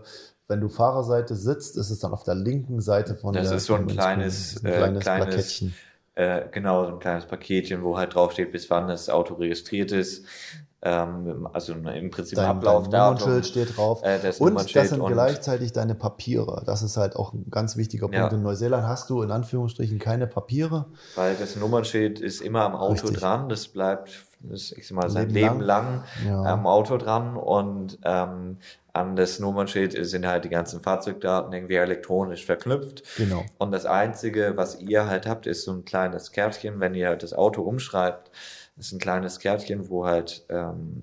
wenn du Fahrerseite sitzt, ist es dann auf der linken Seite von Das der ist so ein kleines, ein äh, kleines, kleines- Plakettchen. äh, genau, so ein kleines Paketchen, wo halt draufsteht, bis wann das Auto registriert ist. Ähm, also im Prinzip Dein, dein Ablaufdatum. Nummernschild steht drauf. äh, das Und das sind und- gleichzeitig deine Papiere. Das ist halt auch ein ganz wichtiger Punkt. Ja. In Neuseeland hast du in Anführungsstrichen keine Papiere. Weil das Nummernschild ist immer am Auto Richtig. dran, das bleibt, das, ich sag mal, sein Leben Leben lang, Ja. am Auto dran und ähm, an das Nummernschild sind halt die ganzen Fahrzeugdaten irgendwie elektronisch verknüpft. Genau. Und das Einzige, was ihr halt habt, ist so ein kleines Kärtchen, wenn ihr das Auto umschreibt, ist ein kleines Kärtchen, wo halt ähm,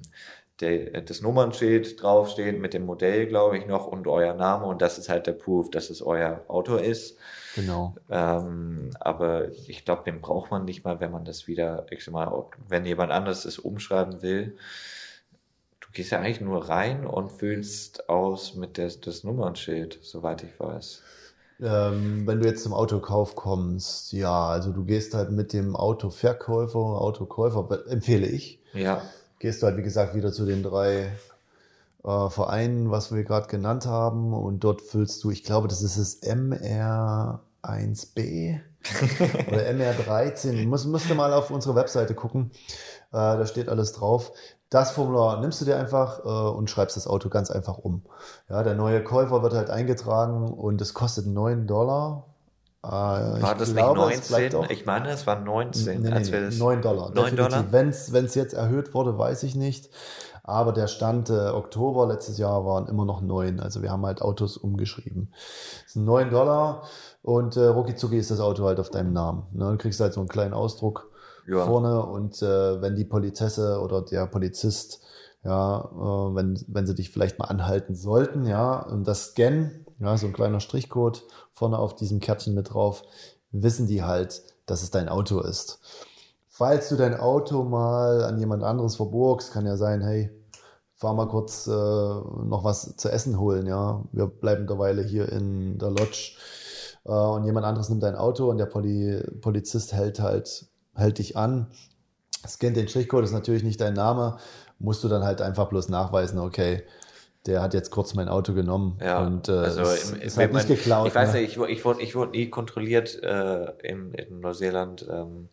der, das Nummernschild draufsteht mit dem Modell, glaube ich, noch und euer Name und das ist halt der Proof, dass es euer Auto ist. Genau. Ähm, aber ich glaube, den braucht man nicht mal, wenn man das wieder, ich sag mal, wenn jemand anderes es umschreiben will. Du gehst ja eigentlich nur rein und füllst aus mit des, das Nummernschild, soweit ich weiß. Ähm, wenn du jetzt zum Autokauf kommst, ja, also du gehst halt mit dem Autoverkäufer, Autokäufer, empfehle ich, Ja, gehst du halt, wie gesagt, wieder zu den drei äh, Vereinen, was wir gerade genannt haben, und dort füllst du, ich glaube, das ist das MR1B oder MR13. Muss, musst du mal auf unsere Webseite gucken. Äh, da steht alles drauf. Das Formular nimmst du dir einfach äh, und schreibst das Auto ganz einfach um. Ja, der neue Käufer wird halt eingetragen und es kostet 9 Dollar. Äh, war das glaube, nicht es bleibt 19? auch- Ich meine, es war 19, Nee, nee, als wir das. 9 Dollar. 9 Dollar? Wenn es jetzt erhöht wurde, weiß ich nicht. Aber der Stand äh, Oktober letztes Jahr waren immer noch 9. Also wir haben halt Autos umgeschrieben. Das sind 9 Dollar und äh, rucki ist das Auto halt auf deinem Namen. Ne? Du kriegst halt so einen kleinen Ausdruck Ja. vorne und äh, wenn die Polizesse oder der Polizist, ja, äh, wenn, wenn sie dich vielleicht mal anhalten sollten, ja, und das Scannen, ja, so ein kleiner Strichcode vorne auf diesem Kärtchen mit drauf, wissen die halt, dass es dein Auto ist. Falls du dein Auto mal an jemand anderes verborgst, kann ja sein, hey, fahr mal kurz äh, noch was zu essen holen, ja. Wir bleiben derweile hier in der Lodge äh, und jemand anderes nimmt dein Auto und der Poli Polizist hält halt, hält dich an, scannt den Strichcode, ist natürlich nicht dein Name, musst du dann halt einfach bloß nachweisen, okay, der hat jetzt kurz mein Auto genommen Ja, und äh, also ist, im, ist halt nicht man- geklaut. Ich weiß ne? nicht, ich, wurde- ich, wurde, ich wurde nie kontrolliert äh, in, in Neuseeland. Ähm,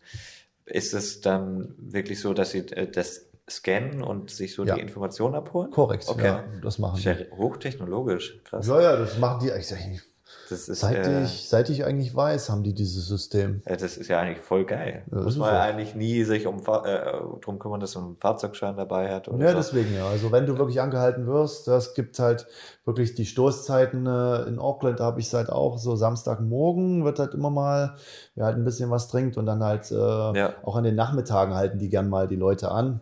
ist es dann wirklich so, dass sie äh, das scannen und sich so Ja. die Informationen abholen? Korrekt, Okay. ja, das machen Ist die. ja hochtechnologisch, krass. Ja, ja, das machen die eigentlich. Das ist, Seit, äh, ich, seit ich eigentlich weiß, haben die dieses System. äh, das ist ja eigentlich voll geil. Ja, Muss man ja eigentlich nie sich um äh, drum kümmern, dass man einen Fahrzeugschein dabei hat oder Ja, so. deswegen ja. Also wenn du wirklich angehalten wirst, das gibt halt wirklich die Stoßzeiten äh, in Auckland, da habe ich es halt auch so Samstagmorgen wird halt immer mal, wer halt ein bisschen was trinkt und dann halt äh, Ja. auch an den Nachmittagen halten die gern mal die Leute an.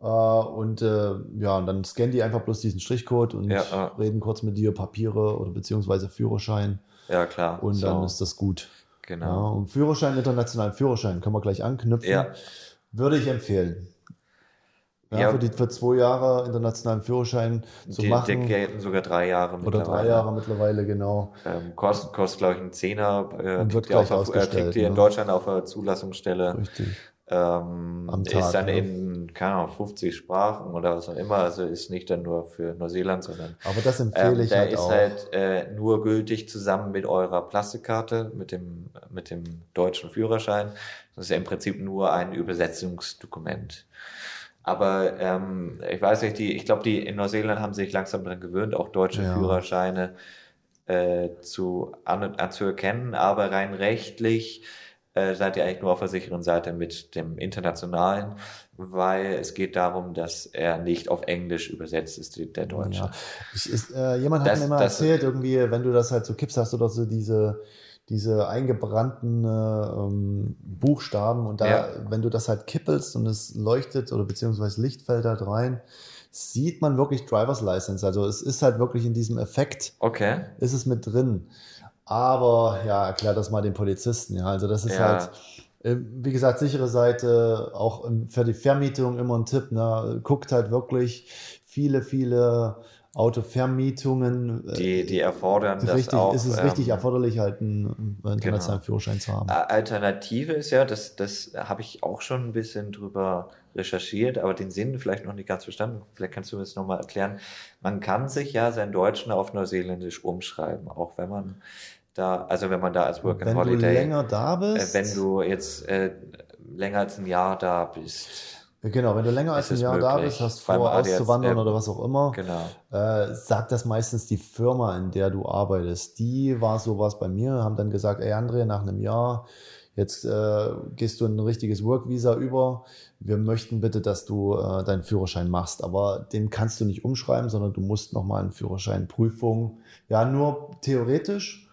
Äh, und äh, ja, und dann scannen die einfach bloß diesen Strichcode und Ja, ja. reden kurz mit dir, Papiere oder beziehungsweise Führerschein Ja, klar. und so, dann ist das gut. Ja, genau. und Führerschein, internationalen Führerschein, können wir gleich anknüpfen. Ja. Würde ich empfehlen. Ja, Ja. Für, die, für zwei Jahre internationalen Führerschein zu Die, die machen. gelten sogar drei Jahre Oder drei Jahre mittlerweile, genau. Ähm, kostet, kostet glaube ich, einen Zehner. Äh, Und wird gleich auf, äh, ausgestellt, kriegt ihr in ne? Deutschland auf der Zulassungsstelle. Richtig. Ähm, Tag, ist dann ne? in, keine Ahnung, 50 Sprachen oder was auch immer. Also ist nicht dann nur für Neuseeland, sondern Aber das empfehle ähm, ich der halt ist auch. halt äh, nur gültig zusammen mit eurer Plastikkarte, mit dem, mit dem deutschen Führerschein. Das ist ja im Prinzip nur ein Übersetzungsdokument. Aber ähm, ich weiß nicht, die, ich glaube, die in Neuseeland haben sich langsam daran gewöhnt, auch deutsche Ja. Führerscheine äh, zu, an, anzuerkennen. Aber rein rechtlich äh, seid ihr eigentlich nur auf der sicheren Seite mit dem internationalen, weil es geht darum, dass er nicht auf Englisch übersetzt ist, der Deutsche. Ja. Ich, ist, äh, jemand hat Das- mir mal das- erzählt, irgendwie, wenn du das halt so kippst, hast du doch so diese, diese eingebrannten äh, ähm, Buchstaben und da, Ja. wenn du das halt kippelst und es leuchtet oder beziehungsweise Licht fällt halt rein, sieht man wirklich Driver's License. Also es ist halt wirklich in diesem Effekt, Okay. ist es mit drin. Aber ja, erklär das mal den Polizisten. Ja, also das ist Ja. halt, äh, wie gesagt, sichere Seite, auch für die Vermietung immer ein Tipp. Ne? Guckt halt wirklich viele, viele Autovermietungen. äh, Die, die erfordern das richtig, auch. ist es richtig ähm, erforderlich, halt einen äh, internationalen genau. Führerschein zu haben. Alternative ist ja, das, das habe ich auch schon ein bisschen drüber recherchiert, aber den Sinn vielleicht noch nicht ganz verstanden. Vielleicht kannst du mir das nochmal erklären. Man kann sich ja seinen Deutschen auf Neuseeländisch umschreiben, auch wenn man da, also wenn man da als Work and Wenn du Holiday, länger da äh, bist, wenn du jetzt äh, länger als ein Jahr da bist. genau, wenn du länger als ein Jahr da möglich. bist, hast vor auszuwandern ähm, oder was auch immer, Genau. äh, sagt das meistens die Firma, in der du arbeitest. Die war sowas bei mir, haben dann gesagt, ey André, nach einem Jahr, jetzt äh, gehst du in ein richtiges Work-Visa über. Wir möchten bitte, dass du äh, deinen Führerschein machst. Aber den kannst du nicht umschreiben, sondern du musst nochmal eine Führerscheinprüfung, ja, nur theoretisch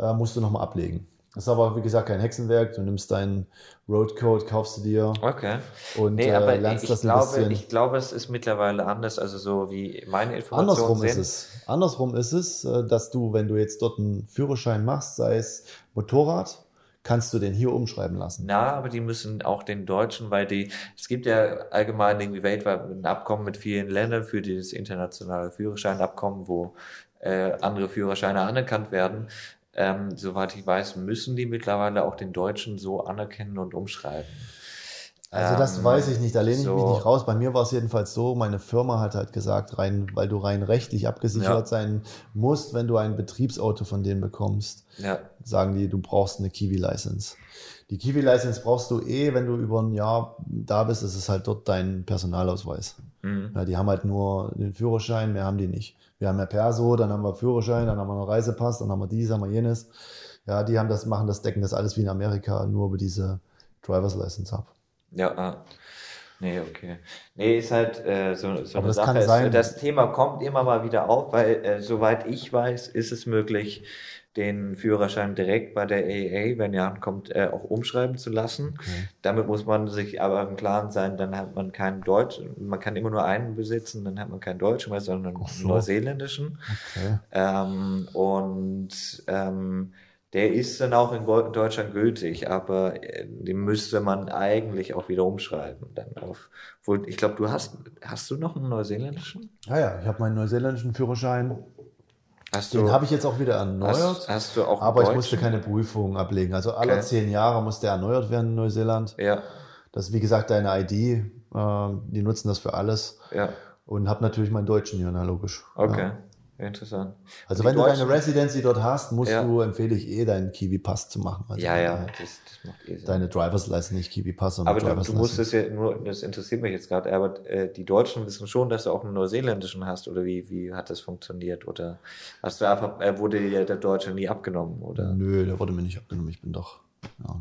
äh, musst du nochmal ablegen. Das ist aber, wie gesagt, kein Hexenwerk. Du nimmst deinen Roadcode, kaufst du dir Okay. und Nee, äh, aber lernst ich, das ein glaube, bisschen. ich glaube, es ist mittlerweile anders, also so wie meine Informationen Andersrum sind. ist es. Andersrum ist es, äh, dass du, wenn du jetzt dort einen Führerschein machst, sei es Motorrad, kannst du den hier umschreiben lassen. Na, aber die müssen auch den Deutschen, weil die, es gibt ja allgemein irgendwie weltweit ein Abkommen mit vielen Ländern für dieses internationale Führerscheinabkommen, wo äh, andere Führerscheine anerkannt werden. Ähm, soweit ich weiß, müssen die mittlerweile auch den Deutschen so anerkennen und umschreiben. Also das Ähm, weiß ich nicht, da lehne ich mich so- nicht raus. Bei mir war es jedenfalls so, meine Firma hat halt gesagt, rein, weil du rein rechtlich abgesichert Ja. sein musst, wenn du ein Betriebsauto von denen bekommst, Ja, sagen die, du brauchst eine Kiwi-License. Die Kiwi-License brauchst du eh, wenn du über ein Jahr da bist, ist es halt dort dein Personalausweis. mhm. Ja, die haben halt nur den Führerschein, mehr haben die nicht. Wir haben ja Perso, dann haben wir Führerschein, dann haben wir noch Reisepass, dann haben wir dies, haben wir jenes. Ja, die haben das, machen das, decken das alles wie in Amerika, nur über diese Driver's License ab. Ja, ah. Nee, okay. Nee, ist halt äh, so, so Aber eine das Sache. sein- Das Thema kommt immer mal wieder auf, weil äh, soweit ich weiß, ist es möglich, den Führerschein direkt bei der AAA, wenn er ankommt, äh, auch umschreiben zu lassen. Okay. Damit muss man sich aber im Klaren sein, dann hat man keinen Deutsch, man kann immer nur einen besitzen, dann hat man keinen Deutschen mehr, sondern einen so. neuseeländischen. Okay. Ähm, und ähm, der ist dann auch in Deutschland gültig, aber äh, den müsste man eigentlich auch wieder umschreiben. Dann auf, wo, ich glaube, du hast, hast du noch einen neuseeländischen? Ja, ja, ich habe meinen neuseeländischen Führerschein. Hast Den habe ich jetzt auch wieder erneuert. hast, hast du auch aber ich musste keine Prüfung ablegen. Also alle Okay. zehn Jahre musste er erneuert werden in Neuseeland. Ja, Das ist wie gesagt deine ID. Äh, die nutzen das für alles. ja, Und habe natürlich meinen Deutschen hier, na logisch. okay. Ja. Interessant. Also Die wenn du deine Residency dort hast, musst Ja. du, empfehle ich eh, deinen Kiwi-Pass zu machen. Also ja, ja, das, das macht eh Sinn. Deine Driver's License, nicht Kiwi-Pass, sondern Aber du, Driver's du musst License. es ja nur, das interessiert mich jetzt gerade, aber äh, die Deutschen wissen schon, dass du auch einen neuseeländischen hast oder wie, wie hat das funktioniert? Oder hast du einfach, äh, wurde dir der Deutsche nie abgenommen oder Nö, der wurde mir nicht abgenommen. Ich bin doch. Ja.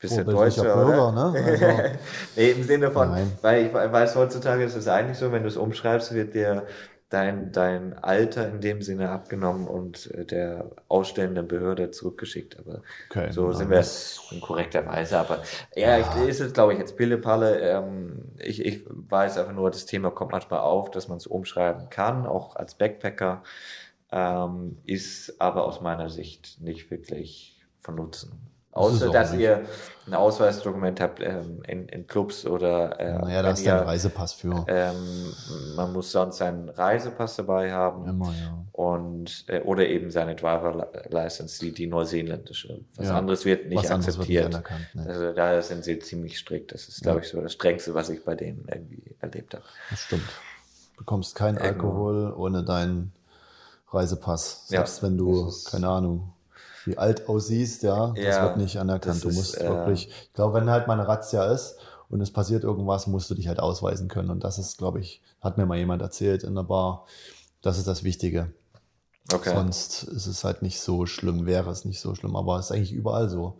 bist du vorbildlicher Deutscher, Bürger, ne? Also, nee, im Sinne von, Nein. weil ich weiß, heutzutage ist es eigentlich so, wenn du es umschreibst, wird dir dein, dein Alter in dem Sinne abgenommen und äh, der ausstellenden Behörde zurückgeschickt. Aber okay, so sind wir das- in korrekter Weise. Aber ja, Ja. Ich, ist es, glaube ich, jetzt Pillepalle. Ähm, ich, ich weiß einfach nur, das Thema kommt manchmal auf, dass man es umschreiben kann, auch als Backpacker. Ähm, ist aber aus meiner Sicht nicht wirklich von Nutzen. Außer, auch dass nicht. ihr ein Ausweisdokument habt ähm, in, in Clubs oder äh, Naja, da einen ihr, Reisepass für. ähm, man muss sonst seinen Reisepass dabei haben Immer, ja. und äh, oder eben seine Driver License, die, die neuseeländische. Was Ja. anderes wird nicht Was anderes wird nicht akzeptiert. Ne? Also da sind sie ziemlich strikt. Das ist, glaube ich, so das Strengste, was ich bei denen irgendwie erlebt habe. Das stimmt. Du bekommst keinen. Alkohol ohne deinen Reisepass. Ja, Selbst wenn du, das ist- keine Ahnung, wie alt aussiehst, ja, das Ja, wird nicht anerkannt. das Du ist, musst äh, wirklich, ich glaube, wenn halt mal eine Razzia ist und es passiert irgendwas, musst du dich halt ausweisen können. Und das ist, glaube ich, hat mir mal jemand erzählt in der Bar, das ist das Wichtige. Okay. Sonst ist es halt nicht so schlimm, wäre es nicht so schlimm, aber es ist eigentlich überall so.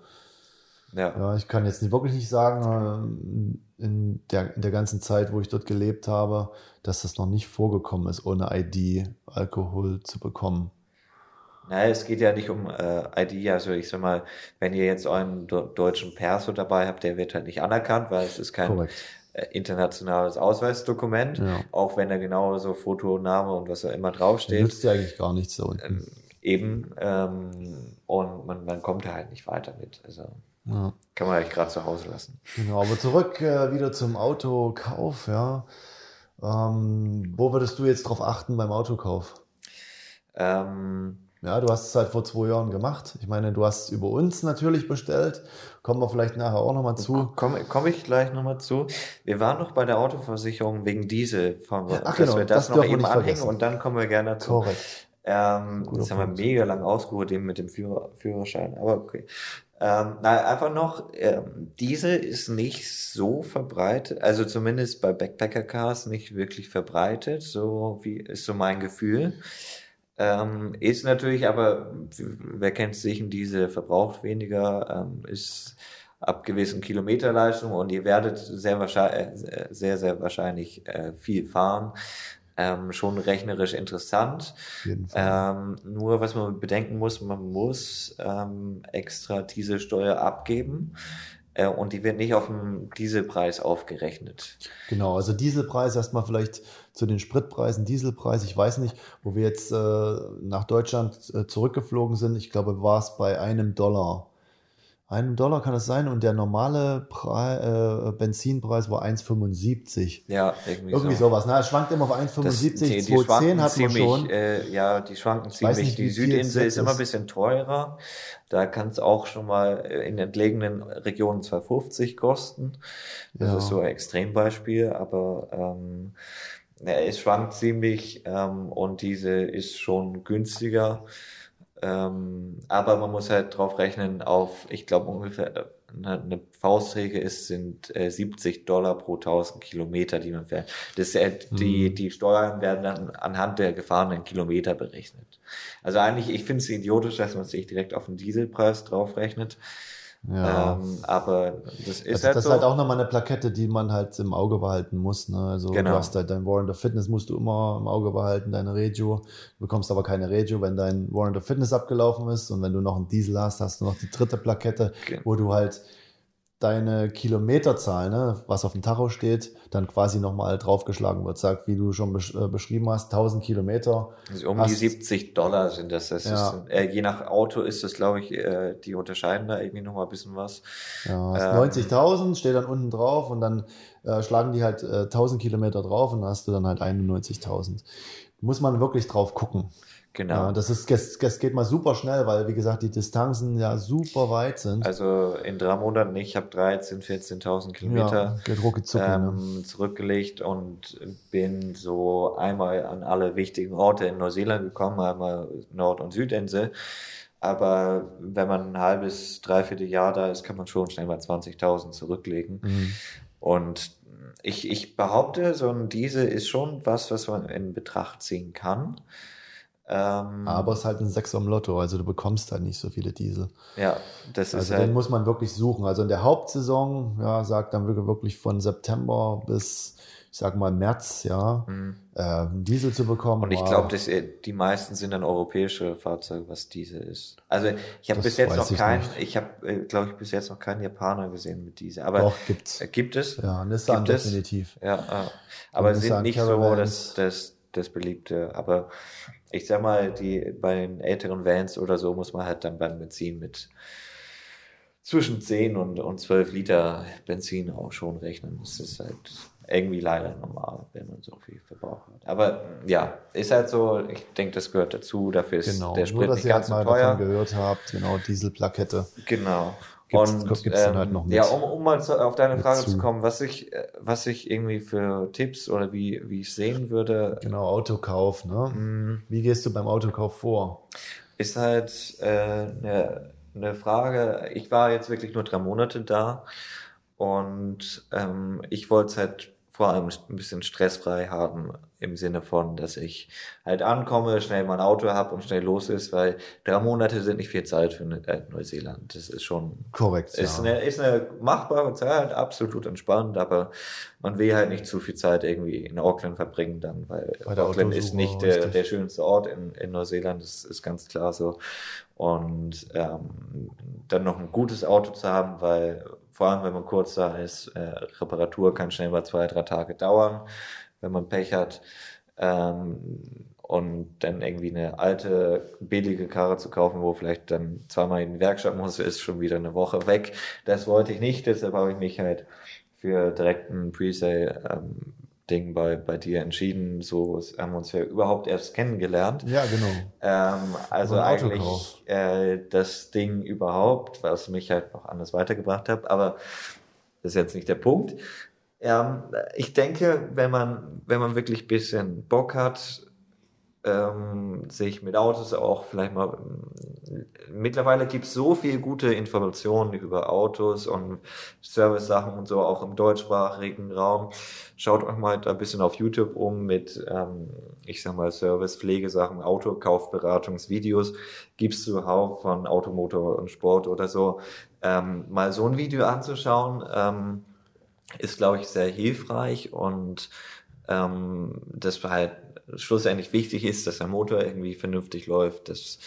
ja. Ja, ich kann jetzt nicht, wirklich nicht sagen, äh, in der, in der ganzen Zeit, wo ich dort gelebt habe, dass das noch nicht vorgekommen ist, ohne ID Alkohol zu bekommen. Naja, es geht ja nicht um äh, ID, also ich sag mal, wenn ihr jetzt euren deutschen Perso dabei habt, der wird halt nicht anerkannt, weil es ist kein Korrekt. äh, internationales Ausweisdokument, Ja. auch wenn da genauso Foto, Name und was auch immer draufsteht. Nützt ja eigentlich gar nichts da unten. Ähm, eben, ähm, und man, man kommt da halt nicht weiter mit. Also Ja. kann man eigentlich gerade zu Hause lassen. Genau, aber zurück äh, wieder zum Autokauf, ja. Ähm, wo würdest du jetzt drauf achten beim Autokauf? Ähm, Ja, du hast es halt vor zwei Jahren gemacht. Ich meine, du hast es über uns natürlich bestellt. Kommen wir vielleicht nachher auch nochmal zu. Komme komm ich gleich nochmal zu. Wir waren noch bei der Autoversicherung wegen Diesel, ach dass genau, wir das, das noch eben anhängen vergessen. und dann kommen wir gerne dazu. Korrekt. Ähm, Guter jetzt haben wir mega lang ausgeholt eben mit dem Führer, Führerschein, aber okay. Ähm, na, einfach noch, ähm, Diesel ist nicht so verbreitet, also zumindest bei Backpacker-Cars nicht wirklich verbreitet, so wie ist so mein Gefühl. Ähm, ist natürlich, aber wer kennt sich in diese verbraucht weniger, ähm, ist ab gewissen Kilometerleistung und ihr werdet sehr wahrscheinlich, äh, sehr, sehr wahrscheinlich äh, viel fahren. Ähm, schon rechnerisch interessant. Ähm, nur was man bedenken muss, man muss ähm, extra Dieselsteuer abgeben äh, und die wird nicht auf dem Dieselpreis aufgerechnet. Genau, also Dieselpreis erstmal vielleicht zu den Spritpreisen. Dieselpreis, ich weiß nicht, wo wir jetzt äh, nach Deutschland äh, zurückgeflogen sind. Ich glaube, war es bei einem Dollar. Einem Dollar kann es sein und der normale Pre äh, Benzinpreis war 1,75. Ja, irgendwie, Irgendwie so. sowas. Na, es schwankt immer auf 1,75. Das, die, die 2,10 schwanken hat man schon. Äh, ja, die schwanken ziemlich. nicht, die Südinsel jetzt ist immer ein ist. bisschen teurer. Da kann es auch schon mal äh, in entlegenen Regionen 2,50 kosten. Das Ja. ist so ein Extrembeispiel, aber ähm, es schwankt ziemlich ähm, und diese ist schon günstiger. Ähm, aber man muss halt drauf rechnen auf, ich glaube ungefähr äh, eine, eine Faustregel ist, sind äh, 70 Dollar pro 1000 Kilometer, die man fährt. Das, äh, die, Hm. die Steuern werden dann anhand der gefahrenen Kilometer berechnet. Also eigentlich, ich finde es idiotisch, dass man sich direkt auf den Dieselpreis draufrechnet. Ja. Ähm, aber das ist Also halt das so. ist halt auch nochmal eine Plakette, die man halt im Auge behalten muss. Ne? Also Genau. du hast halt dein Warrant of Fitness musst du immer im Auge behalten, deine Regio. Du bekommst aber keine Regio, wenn dein Warrant of Fitness abgelaufen ist. Und wenn du noch einen Diesel hast, hast du noch die dritte Plakette, Okay. wo du halt deine Kilometerzahl, ne, was auf dem Tacho steht, dann quasi nochmal draufgeschlagen wird. Sagt, wie du schon besch äh, beschrieben hast, 1000 Kilometer. Also um Hast- die 70 Dollar sind das. das Ja. ist, äh, je nach Auto ist das, glaube ich, äh, die unterscheiden da irgendwie noch mal ein bisschen was. Ja, Ähm. 90.000 steht dann unten drauf und dann äh, schlagen die halt äh, 1000 Kilometer drauf und dann hast du dann halt 91.000. Muss man wirklich drauf gucken. Genau. Ja, das ist, das, geht mal super schnell, weil wie gesagt, die Distanzen ja super weit sind. Also in drei Monaten, ich habe 13.000, 14.000 Kilometer ja, zucki, ne? ähm, zurückgelegt und bin so einmal an alle wichtigen Orte in Neuseeland gekommen, einmal Nord- und Südinsel. Aber wenn man ein halbes, dreiviertel Jahr da ist, kann man schon schnell mal 20.000 zurücklegen. Mhm. Und ich, ich behaupte, so ein Diesel ist schon was, was man in Betracht ziehen kann. Ähm, Aber es ist halt ein Sechser im Lotto, also du bekommst halt nicht so viele Diesel. ja, das ist Also halt, den muss man wirklich suchen. Also in der Hauptsaison, ja, sagt dann wirklich von September bis, ich sag mal, März, ja, Hm. äh, Diesel zu bekommen. Und ich glaube, dass äh, die meisten sind dann europäische Fahrzeuge, was Diesel ist. Also ich habe bis jetzt noch ich keinen, nicht. ich habe, äh, glaube ich, bis jetzt noch keinen Japaner gesehen mit Diesel. Aber Doch, gibt's. äh, gibt es? Ja, Nissan Gibt es? definitiv. Ja, äh, aber sind Nissan nicht so Caravans. das, das, das beliebte. Aber ich sag mal, die bei den älteren Vans oder so muss man halt dann beim Benzin mit zwischen 10 und, und 12 Liter Benzin auch schon rechnen. Das ist halt irgendwie leider normal, wenn man so viel Verbrauch hat. Aber ja, ist halt so, ich denke, das gehört dazu. Dafür ist Genau, der nur Sprit dass nicht ihr halt ganz so mal teuer. davon gehört habt, genau, Dieselplakette. Genau. Gibt's- und gibt's dann ähm, halt noch mit- ja, um, um mal zu, auf deine Frage zu. zu kommen, was ich, äh, was ich irgendwie für Tipps oder wie, wie ich sehen würde, Genau, Autokauf, ne? mh, Wie gehst du beim Autokauf vor? ist halt äh, eine, eine Frage. Ich war jetzt wirklich nur drei Monate da und ähm, ich wollte es halt vor allem ein bisschen stressfrei haben im Sinne von, dass ich halt ankomme, schnell mein Auto habe und schnell los ist, weil drei Monate sind nicht viel Zeit für Neuseeland. Das ist schon Korrekt, ist, ja. eine, ist eine machbare Zeit, absolut entspannt, aber man will halt nicht zu viel Zeit irgendwie in Auckland verbringen dann, weil Auckland ist nicht der, der schönste Ort in, in Neuseeland, das ist ganz klar so. Und ähm, dann noch ein gutes Auto zu haben, weil vor allem, wenn man kurz da ist, äh, Reparatur kann schnell mal zwei, drei Tage dauern, wenn man Pech hat. Ähm, und dann irgendwie eine alte, billige Karre zu kaufen, wo vielleicht dann zweimal in die Werkstatt muss, ist schon wieder eine Woche weg. Das wollte ich nicht, deshalb habe ich mich halt für direkt ein Presale-Ding bei, bei dir entschieden. So haben wir uns ja überhaupt erst kennengelernt. Ja, genau. Ähm, also eigentlich äh, das Ding überhaupt, was mich halt noch anders weitergebracht hat, aber das ist jetzt nicht der Punkt. Ähm, ich denke, wenn man, wenn man wirklich ein bisschen Bock hat, ähm, sich mit Autos auch vielleicht mal. Mittlerweile gibt es so viel gute Informationen über Autos und Service-Sachen und so, auch im deutschsprachigen Raum. Schaut euch mal da ein bisschen auf YouTube um mit, ähm, ich sag mal, Service, Pflegesachen, Autokaufberatungsvideos. Gibt's zuhauf von Automotor und Sport oder so. Ähm, mal so ein Video anzuschauen, ähm, ist, glaube ich, sehr hilfreich und ähm, das halt schlussendlich wichtig ist, dass der Motor irgendwie vernünftig läuft, dass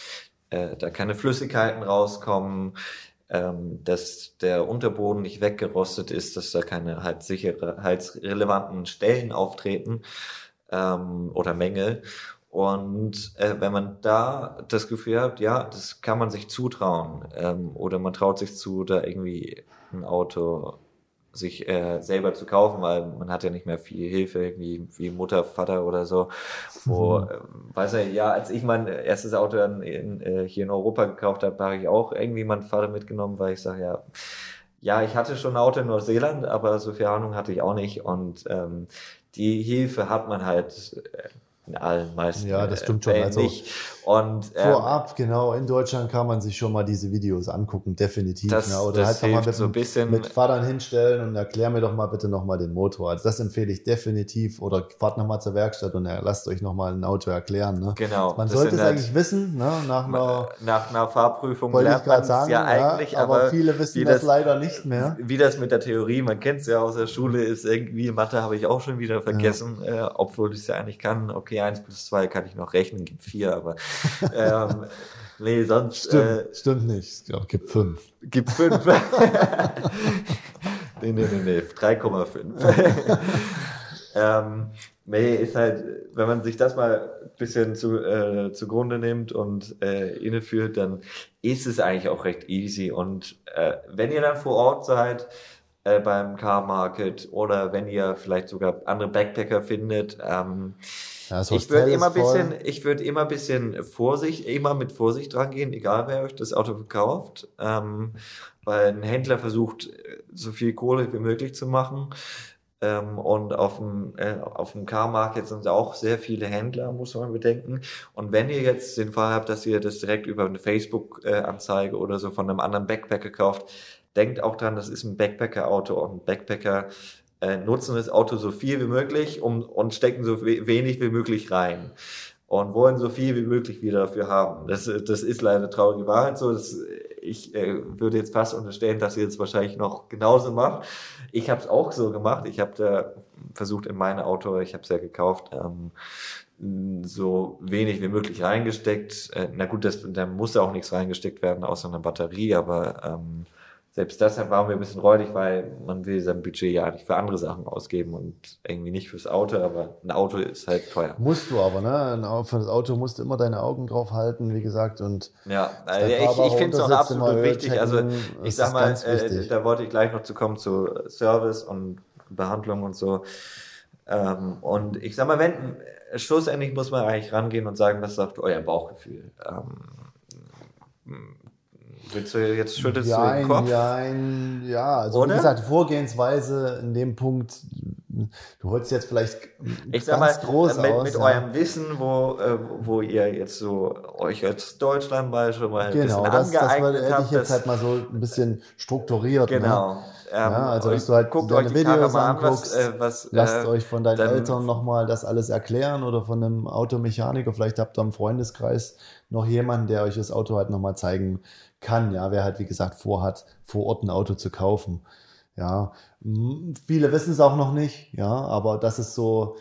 äh, da keine Flüssigkeiten rauskommen, ähm, dass der Unterboden nicht weggerostet ist, dass da keine halt sicherheitsrelevanten Stellen auftreten ähm, oder Mängel. Und äh, wenn man da das Gefühl hat, ja, das kann man sich zutrauen ähm, oder man traut sich zu, da irgendwie ein Auto sich äh, selber zu kaufen, weil man hat ja nicht mehr viel Hilfe, irgendwie wie Mutter, Vater oder so. Wo, Mhm. äh, weiß ich, ja, als ich mein erstes Auto dann in, äh, hier in Europa gekauft habe, habe ich auch irgendwie meinen Vater mitgenommen, weil ich sage, ja, ja, ich hatte schon ein Auto in Neuseeland, aber so viel Ahnung hatte ich auch nicht. Und ähm, die Hilfe hat man halt äh, in allen meisten Ja, das äh, stimmt schon. Fällen Also nicht. Und ähm, Vorab, genau, in Deutschland kann man sich schon mal diese Videos angucken, definitiv. Das- ne? Oder das halt noch mal hilft mit, so ein bisschen- mit Vatern hinstellen und erklär mir doch mal bitte nochmal den Motor. Also das empfehle ich definitiv. Oder fahrt nochmal zur Werkstatt und lasst euch nochmal ein Auto erklären. Ne? genau. Man sollte es halt- eigentlich wissen, ne? nach einer, nach einer Fahrprüfung lernt man gerade es sagen, ja eigentlich, aber, aber viele wissen das, das- leider nicht mehr. wie das mit der Theorie, man kennt es ja aus der Schule, ist irgendwie Mathe habe ich auch schon wieder vergessen, äh, obwohl ich es ja eigentlich kann. Okay, eins plus zwei kann ich noch rechnen, gibt vier, aber ähm, nee, sonst Stimmt, äh, stimmt nicht. Ich glaube, gibt fünf. gibt fünf. nee, nee, nee, nee, 3,5. ähm, nee, ist halt, wenn man sich das mal ein bisschen zu, äh, zugrunde nimmt und äh, inneführt, dann ist es eigentlich auch recht easy. Und äh, wenn ihr dann vor Ort seid, äh, beim Car Market oder wenn ihr vielleicht sogar andere Backpacker findet, ähm, Ja, ich würde immer bisschen, ich würde immer bisschen Vorsicht, immer mit Vorsicht dran gehen, egal wer euch das Auto verkauft, ähm, weil ein Händler versucht, äh, so viel Kohle wie möglich zu machen. Ähm, und auf dem, äh, auf dem Car-Market sind auch sehr viele Händler, muss man bedenken. Und wenn ihr jetzt den Fall habt, dass ihr das direkt über eine Facebook-Anzeige oder so von einem anderen Backpacker kauft, denkt auch dran, das ist ein Backpacker-Auto und Backpacker äh, nutzen das Auto so viel wie möglich um, und stecken so we wenig wie möglich rein und wollen so viel wie möglich wieder dafür haben. Das, das ist leider traurige Wahrheit so. Das, ich äh, würde jetzt fast unterstellen, dass ihr es wahrscheinlich noch genauso macht. Ich habe es auch so gemacht. Ich habe da versucht in mein Auto, ich habe es ja gekauft, ähm, so wenig wie möglich reingesteckt. Äh, na gut, das, da muss ja auch nichts reingesteckt werden, außer einer Batterie, aber ähm, selbst deshalb waren wir ein bisschen räudig, weil man will sein Budget ja nicht für andere Sachen ausgeben und irgendwie nicht fürs Auto, aber ein Auto ist halt teuer. Musst du aber, ne? Für das Auto musst du immer deine Augen drauf halten, wie gesagt. Und ja, also ich, ich finde es auch absolut wichtig. Also ich sag mal, äh, da wollte ich gleich noch zu kommen zu Service und Behandlung und so. Ähm, und ich sag mal, wenn schlussendlich muss man eigentlich rangehen und sagen, was sagt euer Bauchgefühl? Ähm, Willst du jetzt schüttelst ja, du den Kopf? Ja, ja, also Oder? wie gesagt, Vorgehensweise in dem Punkt, du holst jetzt vielleicht ich sag mal, groß mit, aus, mit ja. eurem Wissen, wo, äh, wo ihr jetzt so euch als Deutschland mal schon mal genau, ein bisschen das, angeeignet das hätte ich jetzt halt mal so ein bisschen strukturiert. Ne? Genau. Ne? Ähm, ja, also dass du halt guckt deine euch Videos anguckst, an, was, äh, was, lasst äh, euch von deinen Eltern nochmal das alles erklären oder von einem Automechaniker, vielleicht habt ihr im Freundeskreis noch jemanden, der euch das Auto halt nochmal zeigen kann, ja, wer halt wie gesagt vorhat, vor Ort ein Auto zu kaufen. Ja, viele wissen es auch noch nicht, ja, aber das ist so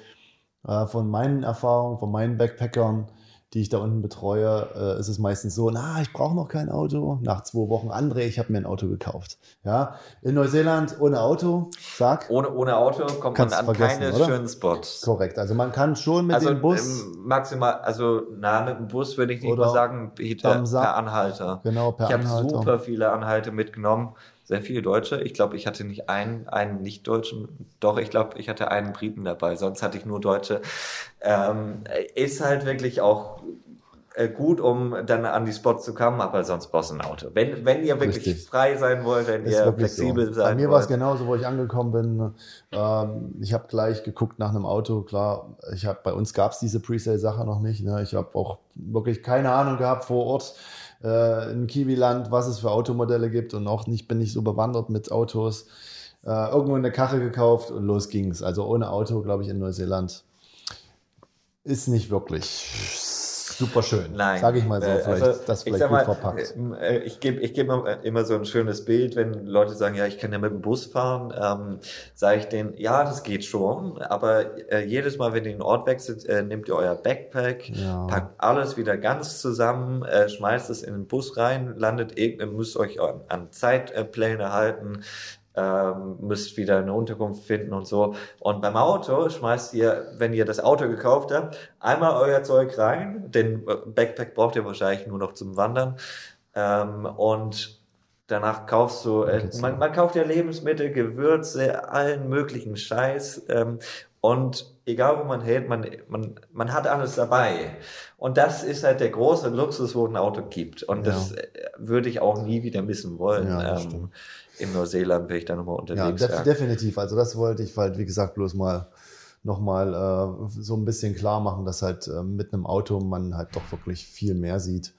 äh, von meinen Erfahrungen, von meinen Backpackern, die ich da unten betreue, äh, ist es meistens so, na, ich brauche noch kein Auto. Nach zwei Wochen, André, ich habe mir ein Auto gekauft. Ja, in Neuseeland ohne Auto, sag. Ohne, ohne Auto kommt man an keine oder? schönen Spots. Korrekt, also man kann schon mit also dem Bus. Maximal, also na, mit dem Bus würde ich nicht mal sagen, Peter, per Anhalter. Genau, per ich Anhalter. Ich habe super viele Anhalte mitgenommen sehr viele Deutsche. Ich glaube, ich hatte nicht einen, einen Nicht-Deutschen. Doch, ich glaube, ich hatte einen Briten dabei. Sonst hatte ich nur Deutsche. Ähm, ist halt wirklich auch äh, gut, um dann an die Spots zu kommen, aber sonst brauchst du ein Auto. Wenn, wenn ihr wirklich Richtig. frei sein wollt, wenn ist ihr flexibel so. sein wollt. Bei mir war es genauso, wo ich angekommen bin. Ähm, ich habe gleich geguckt nach einem Auto. Klar, ich habe bei uns gab es diese Presale-Sache noch nicht. Ne? Ich habe auch wirklich keine Ahnung gehabt vor Ort äh, in Kiwiland, was es für Automodelle gibt und auch nicht bin ich so bewandert mit Autos. Äh, irgendwo eine Karre gekauft und los ging's. Also ohne Auto, glaube ich, in Neuseeland ist nicht wirklich super schön. Nein. Sage ich mal so, vielleicht, also, das vielleicht gut mal, verpackt. Äh, ich gebe ich geb immer so ein schönes Bild, wenn Leute sagen, ja, ich kann ja mit dem Bus fahren, ähm, sage ich denen, ja, das geht schon, aber äh, jedes Mal, wenn ihr den Ort wechselt, äh, nehmt ihr euer Backpack, ja. packt alles wieder ganz zusammen, äh, schmeißt es in den Bus rein, landet müsst euch an, an Zeitpläne halten, ähm, müsst wieder eine Unterkunft finden und so. Und beim Auto schmeißt ihr, wenn ihr das Auto gekauft habt, einmal euer Zeug rein. Den Backpack braucht ihr wahrscheinlich nur noch zum Wandern. Ähm, und danach kaufst du, äh, man, man, kauft ja Lebensmittel, Gewürze, allen möglichen Scheiß. Ähm, und egal wo man hält, man, man, man hat alles dabei. Und das ist halt der große Luxus, wo ein Auto gibt. Und ja. das äh, würde ich auch nie wieder missen wollen. Ja, ähm, in Neuseeland wäre ich da nochmal unterwegs. Ja, def definitiv. Also das wollte ich halt, wie gesagt, bloß mal nochmal äh, so ein bisschen klar machen, dass halt äh, mit einem Auto man halt doch wirklich viel mehr sieht.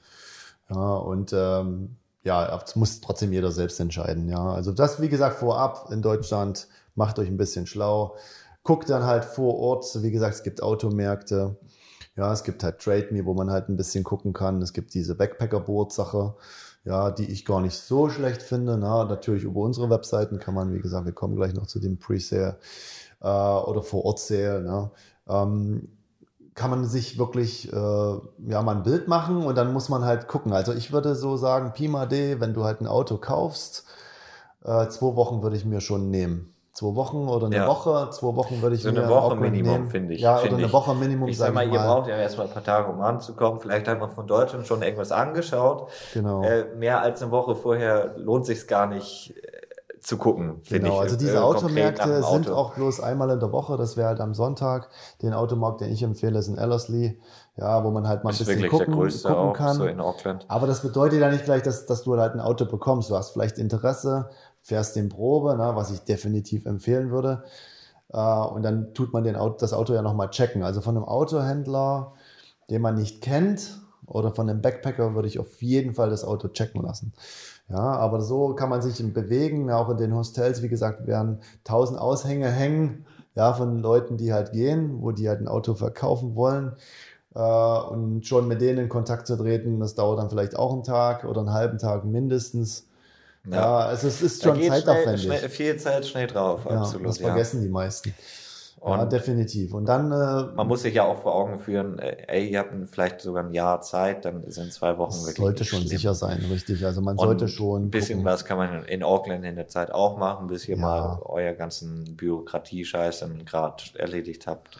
Ja, und ähm, ja, es muss trotzdem jeder selbst entscheiden. Ja, also das, wie gesagt, vorab in Deutschland, macht euch ein bisschen schlau. Guckt dann halt vor Ort, wie gesagt, es gibt Automärkte. Ja, es gibt halt Trade Me, wo man halt ein bisschen gucken kann. Es gibt diese Backpacker-Board-Sache ja, die ich gar nicht so schlecht finde. Na, natürlich über unsere Webseiten kann man, wie gesagt, wir kommen gleich noch zu dem Pre-Sale äh, oder Vor-Ort-Sale. Ne? Ähm, kann man sich wirklich äh, ja mal ein Bild machen und dann muss man halt gucken. Also ich würde so sagen, Pima D, wenn du halt ein Auto kaufst, äh, zwei Wochen würde ich mir schon nehmen zwei Wochen oder eine ja. Woche. Zwei Wochen würde ich so eine Woche Minimum, finde ich. Ja, find oder eine ich. Woche Minimum. Ich sag mal, ihr braucht ja erstmal ein paar Tage, um anzukommen. Vielleicht hat man von Deutschland schon irgendwas angeschaut. Genau. Äh, mehr als eine Woche vorher lohnt sich gar nicht äh, zu gucken, finde genau. ich. Also diese äh, Automärkte sind auch bloß einmal in der Woche. Das wäre halt am Sonntag. Den Automarkt, den ich empfehle, ist in Ellerslie. Ja, wo man halt mal ein bisschen gucken, gucken kann. So in Auckland. Aber das bedeutet ja nicht gleich, dass, dass du halt ein Auto bekommst. Du hast vielleicht Interesse, fährst den Probe, ne, was ich definitiv empfehlen würde. Äh, und dann tut man den Auto, das Auto ja nochmal checken. Also von einem Autohändler, den man nicht kennt, oder von einem Backpacker würde ich auf jeden Fall das Auto checken lassen. Ja, aber so kann man sich bewegen, auch in den Hostels, wie gesagt, werden tausend Aushänge hängen, ja, von Leuten, die halt gehen, wo die halt ein Auto verkaufen wollen. Äh, und schon mit denen in Kontakt zu treten, das dauert dann vielleicht auch einen Tag oder einen halben Tag mindestens. Ja, also es ist schon zeitaufwendig. Schnell, schnell, viel Zeit schnell drauf, ja, absolut. Das vergessen die meisten. Und ja, definitiv. Und dann, äh, man muss sich ja auch vor Augen führen, äh, ey, ihr habt vielleicht sogar ein Jahr Zeit, dann sind zwei Wochen wirklich. sollte schon schlimm. sicher sein, richtig. Also man Und sollte schon. Ein bisschen gucken. was kann man in Auckland in der Zeit auch machen, bis ihr Ja. mal euer ganzen Bürokratie-Scheiß dann gerade erledigt habt.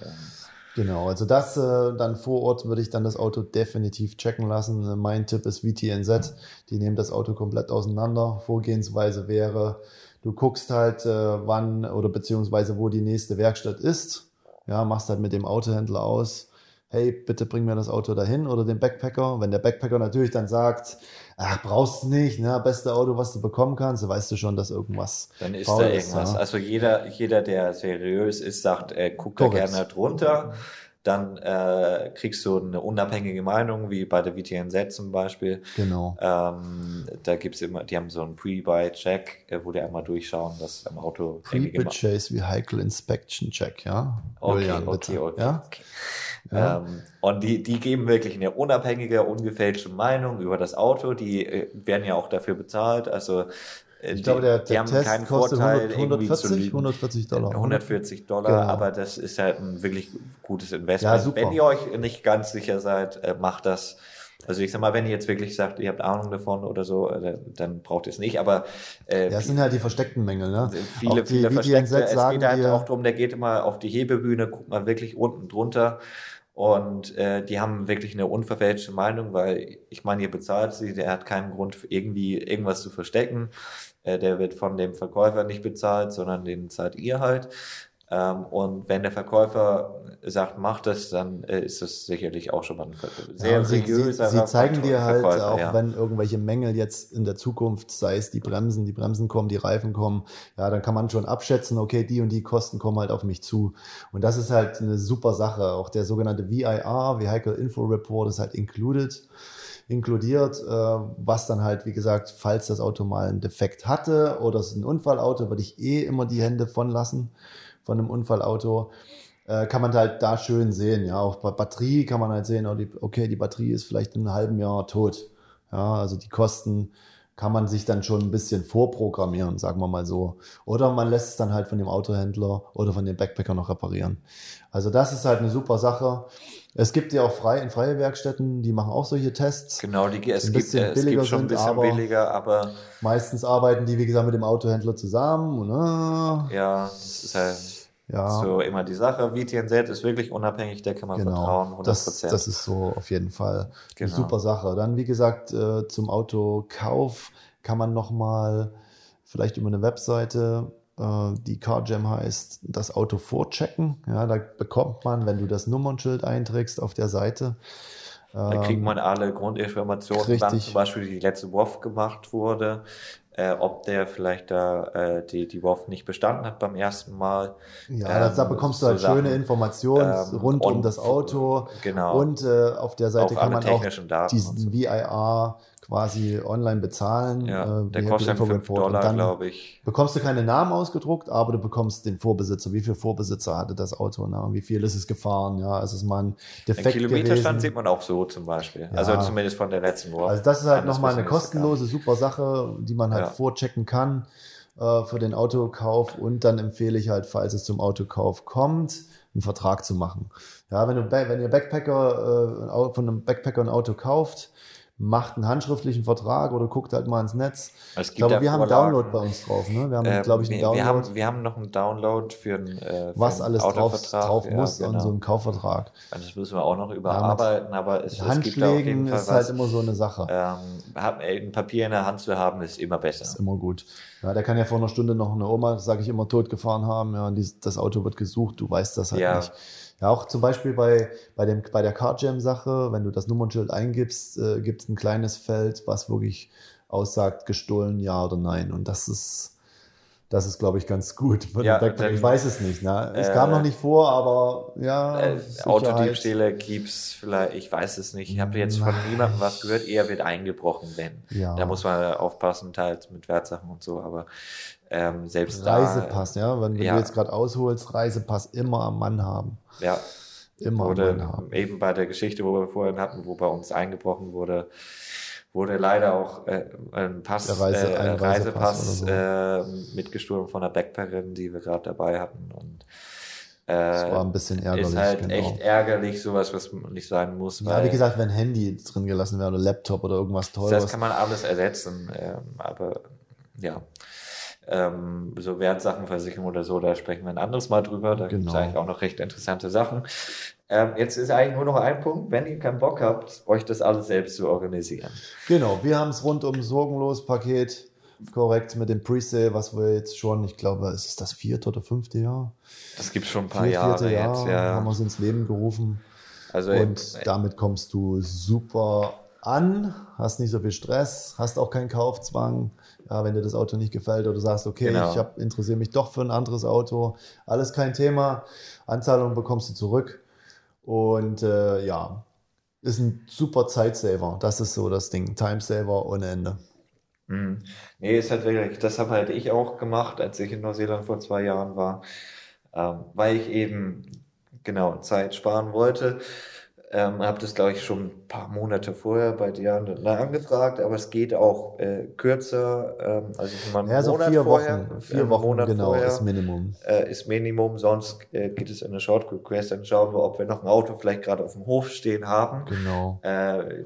Genau, also das äh, dann vor Ort würde ich dann das Auto definitiv checken lassen. Mein Tipp ist VTNZ, die nehmen das Auto komplett auseinander. Vorgehensweise wäre, du guckst halt, äh, wann oder beziehungsweise wo die nächste Werkstatt ist. Ja, machst halt mit dem Autohändler aus, hey, bitte bring mir das Auto dahin oder den Backpacker. Wenn der Backpacker natürlich dann sagt, ach, brauchst du nicht, ne, beste Auto, was du bekommen kannst, dann weißt du schon, dass irgendwas Dann ist da irgendwas. ja. Also jeder, jeder, der seriös ist, sagt, äh, guck da gerne drunter. Dann äh, kriegst du eine unabhängige Meinung, wie bei der VTNZ zum Beispiel. Genau. Ähm, da gibt's immer, die haben so einen Pre-Buy-Check, äh, wo die einmal durchschauen, dass am Auto Pre-Purchase Vehicle Inspection Check, ja? Okay, Julian, okay, okay. Ja? okay. Ja. Ähm, und die, die geben wirklich eine unabhängige, ungefälschte Meinung über das Auto. Die äh, werden ja auch dafür bezahlt. Also äh, Ich glaube, der, die der haben Test keinen kostet Vorteil, 100, irgendwie zu 140, lügen. 140 Dollar. 140 Dollar, Genau. aber das ist halt ein wirklich gutes Investment. Ja. Wenn ihr euch nicht ganz sicher seid, äh, macht das. Also ich sag mal, wenn ihr jetzt wirklich sagt, ihr habt Ahnung davon oder so, äh, dann braucht ihr es nicht. Aber äh, Ja, es sind halt die versteckten Mängel, ne? viele, Auch die viele versteckte. Es sagen geht halt auch drum, der geht immer auf die Hebebühne, guckt mal wirklich unten drunter. Und äh, die haben wirklich eine unverfälschte Meinung, weil ich meine, ihr bezahlt sie, der hat keinen Grund, irgendwie irgendwas zu verstecken. Äh, der wird von dem Verkäufer nicht bezahlt, sondern den zahlt ihr halt. Ähm, und wenn der Verkäufer sagt, macht das, dann äh, ist das sicherlich auch schon mal ein ver- sehr Ja, sie, sie zeigen dir halt Verkäufer, auch, ja. wenn irgendwelche Mängel jetzt in der Zukunft, sei es die Bremsen, die Bremsen kommen, die Reifen kommen, ja, dann kann man schon abschätzen, okay, die und die Kosten kommen halt auf mich zu. Und das ist halt eine super Sache. Auch der sogenannte VIR, Vehicle Info Report, ist halt included, inkludiert, äh, was dann halt, wie gesagt, falls das Auto mal einen Defekt hatte oder es ist ein Unfallauto, würde ich eh immer die Hände von lassen, von einem Unfallauto äh, kann man halt da schön sehen. Ja, auch bei Batterie kann man halt sehen, oh, die, okay, die Batterie ist vielleicht in einem halben Jahr tot. Ja, also die Kosten kann man sich dann schon ein bisschen vorprogrammieren, sagen wir mal so. Oder man lässt es dann halt von dem Autohändler oder von dem Backpacker noch reparieren. Also das ist halt eine super Sache. Es gibt ja auch frei, in freie Werkstätten, die machen auch solche Tests. Genau, die, es, gibt, es billiger gibt schon ein sind, bisschen aber- billiger, aber Meistens arbeiten die, wie gesagt, mit dem Autohändler zusammen. Ne? ja, das ist halt Ja, so immer die Sache. VTNZ ist wirklich unabhängig, der kann man vertrauen, Genau, 100%. das, das ist so auf jeden Fall eine Genau. super Sache. Dann, wie gesagt, äh, zum Autokauf kann man nochmal vielleicht über eine Webseite, äh, die CarJam heißt, das Auto vorchecken. Ja, da bekommt man, wenn du das Nummernschild einträgst auf der Seite, Da ähm, kriegt man alle Grundinformationen, wann richtig. zum Beispiel die letzte WOF gemacht wurde, äh, ob der vielleicht da äh, die, die WOF nicht bestanden hat beim ersten Mal. Ja, Ähm, da bekommst du so halt schöne Sachen. Informationen Ähm, rund um das Auto. Genau. Und äh, auf der Seite Auch kann man auch Daten und so. diesen VIR quasi online bezahlen. Ja, äh, der kostet dann Info 5 Report. Und Dollar, glaube ich. bekommst du keine Namen ausgedruckt, aber du bekommst den Vorbesitzer. Wie viel Vorbesitzer hatte das Auto? Ne? Wie viel ist es gefahren? Ja, ist es mal ein Den Defekt Kilometerstand gewesen? sieht man auch so zum Beispiel. Ja. Also zumindest von der letzten WOF. Also das ist halt nochmal eine kostenlose, super Sache, die man halt Ja. vorchecken kann äh, für den Autokauf. Und dann empfehle ich halt, falls es zum Autokauf kommt, einen Vertrag zu machen. Ja, wenn du, wenn ihr Backpacker, äh, ein von einem Backpacker ein Auto kauft, macht einen handschriftlichen Vertrag oder guckt halt mal ins Netz. Es Ich glaube, wir haben einen. Download bei uns drauf. Ne? Wir haben, Ähm, glaube ich, einen wir, wir, Download, haben, wir haben noch einen Download für einen, äh, für was einen alles drauf, drauf Ja, muss genau. so einem Kaufvertrag. Das müssen wir auch noch überarbeiten, aber es, es gibt auf Handschlägen jeden Fall ist was. halt immer so eine Sache. ähm, äh, ein Papier in der Hand zu haben, ist immer besser. ist immer gut. Ja, der kann ja vor einer Stunde noch eine Oma, sage ich immer, tot gefahren haben. Ja, und dies, das Auto wird gesucht, du weißt das halt Ja. nicht. Ja, auch zum Beispiel bei, bei, dem, bei der CarJam-Sache, wenn du das Nummernschild eingibst, äh, gibt es ein kleines Feld, was wirklich aussagt, gestohlen, ja oder nein. Und das ist, das ist, glaube ich, ganz gut. Ja, ich weiß es nicht. Ne? Es äh, kam noch nicht vor, aber ja. Äh, Autodiebstähle gibt's vielleicht, ich weiß es nicht. Ich habe jetzt von niemandem was gehört, eher wird eingebrochen, wenn. Ja. Da muss man aufpassen, teils mit Wertsachen und so, aber ähm, selbst Reisepass, ja. Wenn, wenn ja. du jetzt gerade ausholst, Reisepass immer am Mann haben. da, ja, Immer am wurde Mann haben. eben bei der Geschichte, wo wir vorhin hatten, wo bei uns eingebrochen wurde, wurde leider auch äh, ein Pass, Reise- äh, ein ein Reisepass Reisepass äh, mitgestohlen von einer Backpackerin, die wir gerade dabei hatten und das war ein bisschen ärgerlich. Ist halt genau. echt ärgerlich, sowas, was nicht sein muss. Ja, wie gesagt, wenn Handy drin gelassen wäre oder Laptop oder irgendwas Tolles. Das kann man alles ersetzen, ähm, aber ja. Ähm, so Wertsachenversicherung oder so, da sprechen wir ein anderes Mal drüber. Da genau. gibt es eigentlich auch noch recht interessante Sachen. Ähm, jetzt ist eigentlich nur noch ein Punkt, wenn ihr keinen Bock habt, euch das alles selbst zu organisieren. Genau, wir haben es rundum sorgenlos Paket korrekt mit dem Presale, was wir jetzt schon, ich glaube, ist es das vierte oder fünfte Jahr? Das gibt schon ein paar Vier, Jahre Jahr jetzt, ja. Haben wir es ins Leben gerufen. Also und ey, damit kommst du super an, hast nicht so viel Stress, hast auch keinen Kaufzwang. Ja, wenn dir das Auto nicht gefällt oder du sagst, okay, genau. ich interessiere mich doch für ein anderes Auto, alles kein Thema. Anzahlung bekommst du zurück. Und äh, ja, ist ein super Zeitsaver. Das ist so das Ding. Timesaver ohne Ende. Mhm. Nee, ist halt wirklich, das habe halt ich auch gemacht, als ich in Neuseeland vor zwei Jahren war, ähm, weil ich eben genau Zeit sparen wollte. Ähm, habe das, glaube ich, schon ein paar Monate vorher bei dir angefragt, aber es geht auch äh, kürzer. Ähm, also man ja, so Monat vier vorher, Wochen, vier Wochen Monat genau vorher, ist Minimum. Äh, ist Minimum, sonst äh, geht es in eine Short Request, dann schauen wir, ob wir noch ein Auto vielleicht gerade auf dem Hof stehen haben. Genau. Äh,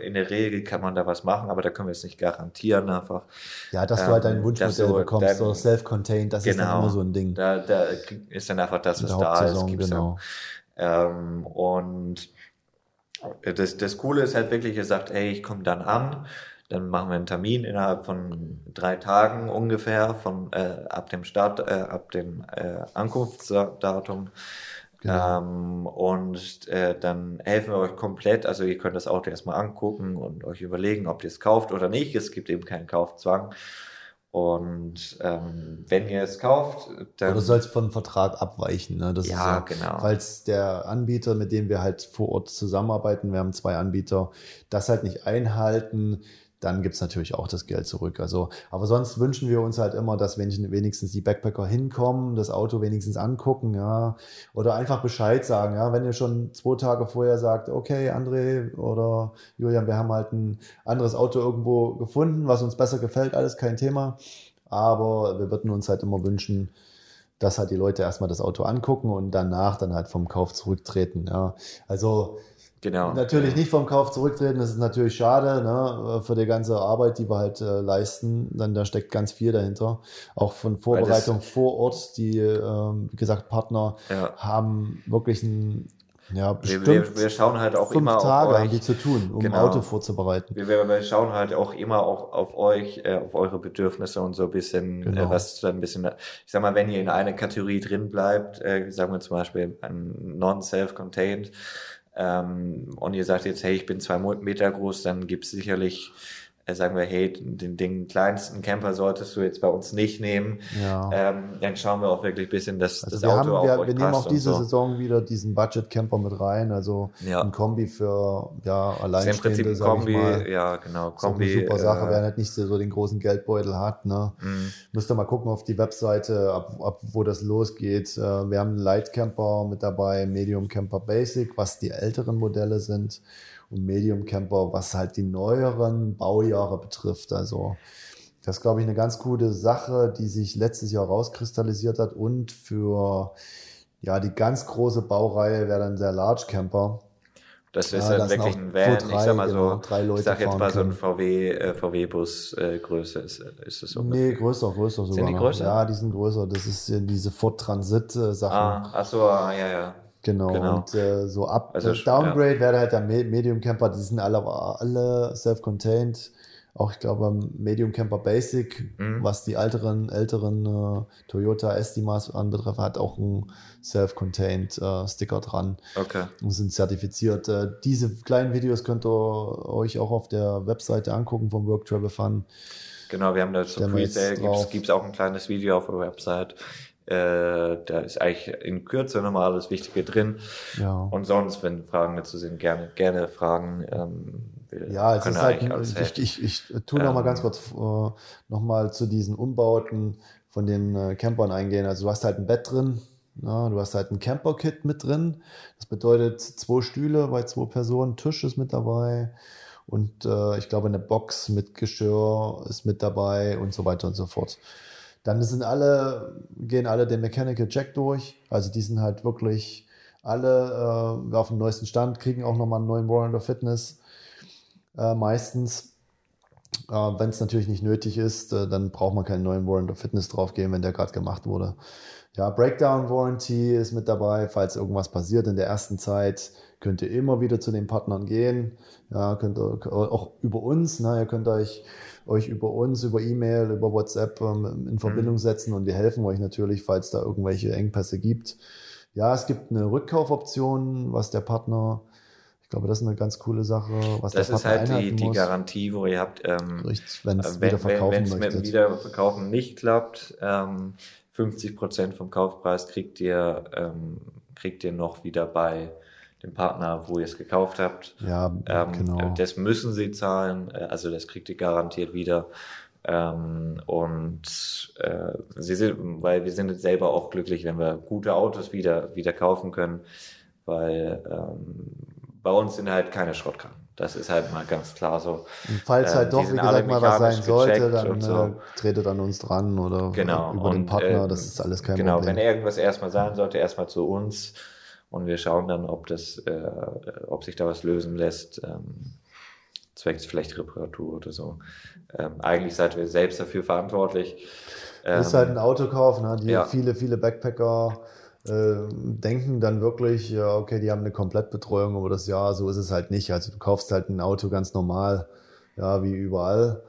in der Regel kann man da was machen, aber da können wir es nicht garantieren einfach. Ja, dass ähm, du halt dein ähm, Wunschmodell so, bekommst, so self-contained, das genau, ist dann genau. immer so ein Ding. Da, da ist dann einfach das, was da ist. Genau. Ähm, und das, das Coole ist halt wirklich, ihr sagt, hey, ich komme dann an, dann machen wir einen Termin innerhalb von drei Tagen ungefähr, von äh, ab dem Start, äh, ab dem äh, Ankunftsdatum. Genau. Ähm, und äh, dann helfen wir euch komplett. Also ihr könnt das Auto erstmal angucken und euch überlegen, ob ihr es kauft oder nicht. Es gibt eben keinen Kaufzwang. Und ähm, wenn ihr es kauft, dann. Oder soll es von Vertrag abweichen, ne? Das ja, ist ja, genau. Falls der Anbieter, mit dem wir halt vor Ort zusammenarbeiten, wir haben zwei Anbieter, das halt nicht einhalten, dann gibt's natürlich auch das Geld zurück. Also, aber sonst wünschen wir uns halt immer, dass wenigstens die Backpacker hinkommen, das Auto wenigstens angucken, ja, oder einfach Bescheid sagen, ja, wenn ihr schon zwei Tage vorher sagt, okay, André oder Julian, wir haben halt ein anderes Auto irgendwo gefunden, was uns besser gefällt, alles kein Thema. Aber wir würden uns halt immer wünschen, dass halt die Leute erstmal das Auto angucken und danach dann halt vom Kauf zurücktreten. Ja. Also Genau. Natürlich nicht vom Kauf zurücktreten, das ist natürlich schade, ne, für die ganze Arbeit, die wir halt äh, leisten. Dann da steckt ganz viel dahinter. Auch von Vorbereitung vor Ort. Die, äh, wie gesagt, Partner ja. haben wirklich ein ja, bestimmt wir, wir, wir schauen halt auch immer Tage auf euch. die zu tun, um genau. Auto vorzubereiten. Wir, wir, schauen halt auch immer auch auf euch, äh, auf eure Bedürfnisse und so ein bisschen, äh, genau. äh, was dann ein bisschen, ich sag mal, wenn ihr in einer Kategorie drin bleibt, äh, sagen wir zum Beispiel ein non-self-contained, ähm, und ihr sagt jetzt, hey, ich bin zwei Meter groß, dann gibt es sicherlich sagen wir, hey, den, den kleinsten Camper solltest du jetzt bei uns nicht nehmen. Ja. Ähm, dann schauen wir auch wirklich ein bisschen, dass also das wir Auto haben, auch wir, wir nehmen auch diese so. Saison wieder diesen Budget Camper mit rein, also ja. ein Kombi für ja Alleinstehende, ist im Kombi, mal. ja genau, Kombi. So eine super Sache, äh, wer halt nicht so den großen Geldbeutel hat, ne, mhm. müsst ihr mal gucken auf die Webseite, ab, ab wo das losgeht. Äh, wir haben einen Light Camper mit dabei, Medium Camper Basic, was die älteren Modelle sind und Medium Camper, was halt die neueren Baujahre betrifft. Also das ist, glaube ich, eine ganz gute Sache, die sich letztes Jahr rauskristallisiert hat. Und für ja, die ganz große Baureihe wäre dann der Large Camper. Das ist ja, dann wirklich ein Van, drei, ich sag mal genau, so, drei Leute ich sag jetzt mal so ein VW, äh, VW-Bus äh, Größe ist, ist es so. Nee, größer, größer sogar. Sind die größer? Ja, die sind größer. Das ist diese Ford Transit äh, Sachen. Ah, ach so, ah, ja, ja. Genau, genau. und äh, so ab also, äh, Downgrade ja. wäre halt der Medium Camper, die sind alle, alle self-contained. Auch ich glaube Medium Camper Basic, mhm. was die älteren, älteren äh, Toyota Estimas anbetrifft, hat auch ein self-contained äh, Sticker dran. Okay. Und sind zertifiziert. Äh, diese kleinen Videos könnt ihr euch auch auf der Webseite angucken vom Work Travel Fun. Genau, wir haben da zum Presale, gibt es auch ein kleines Video auf der Website. Äh, da ist eigentlich in Kürze nochmal alles Wichtige drin. Ja. Und sonst, wenn Fragen dazu sind, gerne, gerne Fragen. Ähm, ja, es ist halt, ich, ich, ich tue ähm, noch mal ganz kurz äh, noch mal zu diesen Umbauten von den äh, Campern eingehen. Also du hast halt ein Bett drin, na, du hast halt ein Camper-Kit mit drin. Das bedeutet zwei Stühle bei zwei Personen, Tisch ist mit dabei und äh, ich glaube eine Box mit Geschirr ist mit dabei und so weiter und so fort. Dann sind alle, gehen alle den Mechanical Check durch. Also die sind halt wirklich alle äh, auf dem neuesten Stand, kriegen auch nochmal einen neuen Warrant of Fitness äh, meistens. Äh, wenn es natürlich nicht nötig ist, äh, dann braucht man keinen neuen Warrant of Fitness draufgeben, wenn der gerade gemacht wurde. Ja, Breakdown Warranty ist mit dabei, falls irgendwas passiert in der ersten Zeit, könnt ihr immer wieder zu den Partnern gehen. Ja, könnt ihr auch über uns, ne, ihr könnt euch euch über uns, über E-Mail, über WhatsApp ähm, in Verbindung mhm. setzen und wir helfen euch natürlich, falls da irgendwelche Engpässe gibt. Ja, es gibt eine Rückkaufoption, was der Partner, ich glaube, das ist eine ganz coole Sache, was das der Partner ist halt die, die Garantie, wo ihr habt, ähm, Richtig, wenn es äh, wenn es mit dem Wiederverkaufen nicht klappt, ähm, 50 Prozent vom Kaufpreis kriegt ihr, ähm, kriegt ihr noch wieder bei dem Partner, wo ihr es gekauft habt. Ja, ähm, genau. Das müssen sie zahlen, äh, also das kriegt ihr garantiert wieder. Ähm, und äh, sie sind, weil wir sind selber auch glücklich, wenn wir gute Autos wieder, wieder kaufen können, weil ähm, bei uns sind halt keine Schrottkarren. Das ist halt mal ganz klar so. Und falls halt ähm, doch, wie gesagt, mal was sein sollte, dann so. äh, tretet an uns dran oder genau. über und, den Partner, äh, das ist alles kein genau, Problem. Genau, wenn irgendwas erstmal sein sollte, erstmal zu uns und wir schauen dann, ob das, äh, ob sich da was lösen lässt. Ähm, zwecks vielleicht Reparatur oder so. Ähm, eigentlich seid ihr selbst dafür verantwortlich. Ähm, ist halt ein Autokauf, ne? Die ja. viele, viele Backpacker äh, denken dann wirklich, ja, okay, die haben eine Komplettbetreuung über das Jahr, so ist es halt nicht. Also du kaufst halt ein Auto ganz normal, ja, wie überall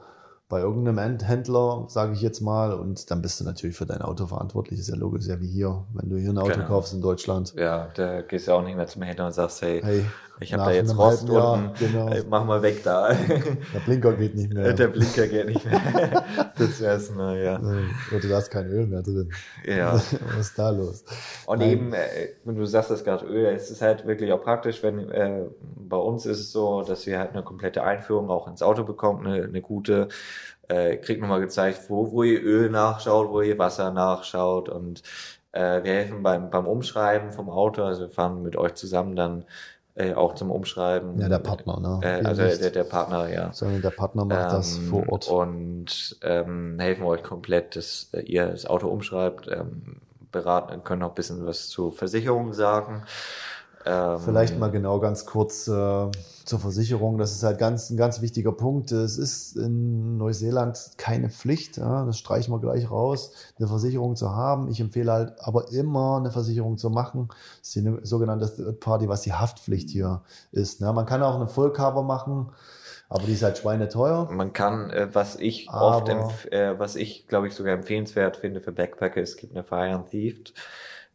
bei irgendeinem Händler, sage ich jetzt mal, und dann bist du natürlich für dein Auto verantwortlich. Ist ja logisch, ja wie hier, wenn du hier ein Auto genau. kaufst in Deutschland. Ja, da gehst du auch nicht mehr zum Händler und sagst, hey, hey ich habe da jetzt Rost unten, genau. mach mal weg da. Der Blinker geht nicht mehr. Der Blinker geht nicht mehr. das wär's mal, ja. Oder du hast kein Öl mehr drin. Ja. Was ist da los? Und Nein. eben, äh, du sagst das gerade, Öl, es ist halt wirklich auch praktisch, wenn äh, bei uns ist es so, dass wir halt eine komplette Einführung auch ins Auto bekommen, eine, eine gute äh, kriegt nochmal gezeigt, wo, wo ihr Öl nachschaut, wo ihr Wasser nachschaut und äh, wir helfen beim, beim Umschreiben vom Auto, also wir fahren mit euch zusammen dann äh, auch zum Umschreiben. Ja, der Partner, ne? Äh, also der, der Partner, ja. Sondern der Partner macht ähm, das vor Ort. Und ähm, helfen euch komplett, dass äh, ihr das Auto umschreibt, ähm, beraten, können auch ein bisschen was zur Versicherung sagen. Ähm, Vielleicht mal genau ganz kurz äh, zur Versicherung. Das ist halt ganz, ein ganz wichtiger Punkt. Es ist in Neuseeland keine Pflicht, ja, das streichen wir gleich raus, eine Versicherung zu haben. Ich empfehle halt aber immer eine Versicherung zu machen. Das ist die sogenannte Third Party, was die Haftpflicht hier ist. Ne? Man kann auch eine Full-Cover machen. Aber die ist halt schweineteuer. Man kann, äh, was ich aber oft, äh, was ich glaube ich sogar empfehlenswert finde für Backpacker, es gibt eine Fire and Thief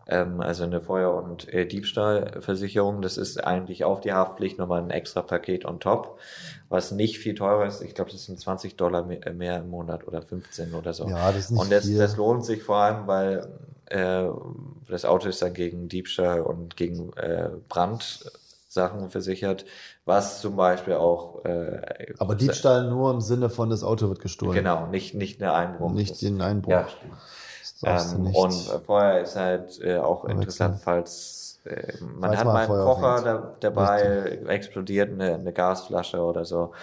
ähm, also eine Feuer- und äh, Diebstahlversicherung. Das ist eigentlich auf die Haftpflicht nochmal ein extra Paket on top, was nicht viel teurer ist. Ich glaube, das sind 20 Dollar mehr, äh, mehr, im Monat oder 15 oder so. Ja, das ist nicht Und das, viel. das lohnt sich vor allem, weil äh, das Auto ist dann gegen Diebstahl und gegen äh, Brand Sachen versichert, was zum Beispiel auch. Äh, Aber Diebstahl nur im Sinne von das Auto wird gestohlen. Genau, nicht nicht eine Einbruch. Nicht den Einbruch. Ja. Ähm, und vorher ist halt äh, auch interessant, falls äh, man falls hat mal einen Kocher da, dabei, Richtig. explodiert eine, eine Gasflasche oder so.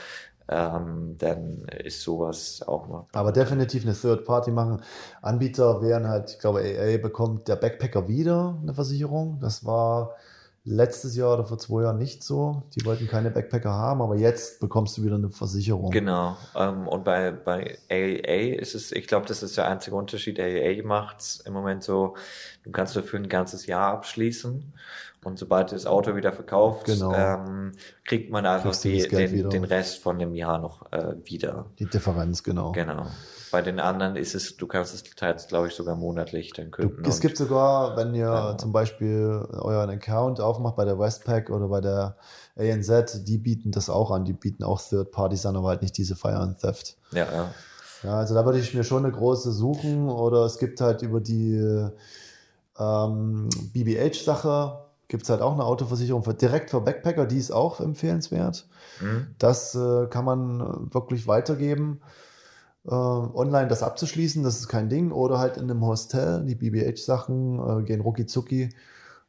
Ähm, dann ist sowas auch mal. Aber definitiv eine Third Party machen. Anbieter wären halt, ich glaube, AA bekommt der Backpacker wieder eine Versicherung. Das war letztes Jahr oder vor zwei Jahren nicht so. Die wollten keine Backpacker haben, aber jetzt bekommst du wieder eine Versicherung. Genau. Ähm, und bei, bei AAA ist es, ich glaube, das ist der einzige Unterschied. AAA macht's im Moment so, du kannst dafür ein ganzes Jahr abschließen. Und sobald du das Auto wieder verkauft, genau. ähm, kriegt man einfach die, den, den, Rest von dem Jahr noch äh, wieder. Die Differenz, genau. Genau. Bei den anderen ist es, du kannst es teils, glaube ich, sogar monatlich dann künden. Du, es gibt sogar, wenn ihr ja. zum Beispiel euren Account aufmacht bei der Westpac oder bei der ANZ, die bieten das auch an. Die bieten auch Third Parties an, aber halt nicht diese Fire and Theft. Ja, ja. Ja, also da würde ich mir schon eine große suchen oder es gibt halt über die ähm, BBH-Sache gibt es halt auch eine Autoversicherung für, direkt für Backpacker, die ist auch empfehlenswert. Mhm. Das äh, kann man wirklich weitergeben äh, online das abzuschließen, das ist kein Ding. Oder halt in einem Hostel, die BBH-Sachen äh, gehen rucki zucki.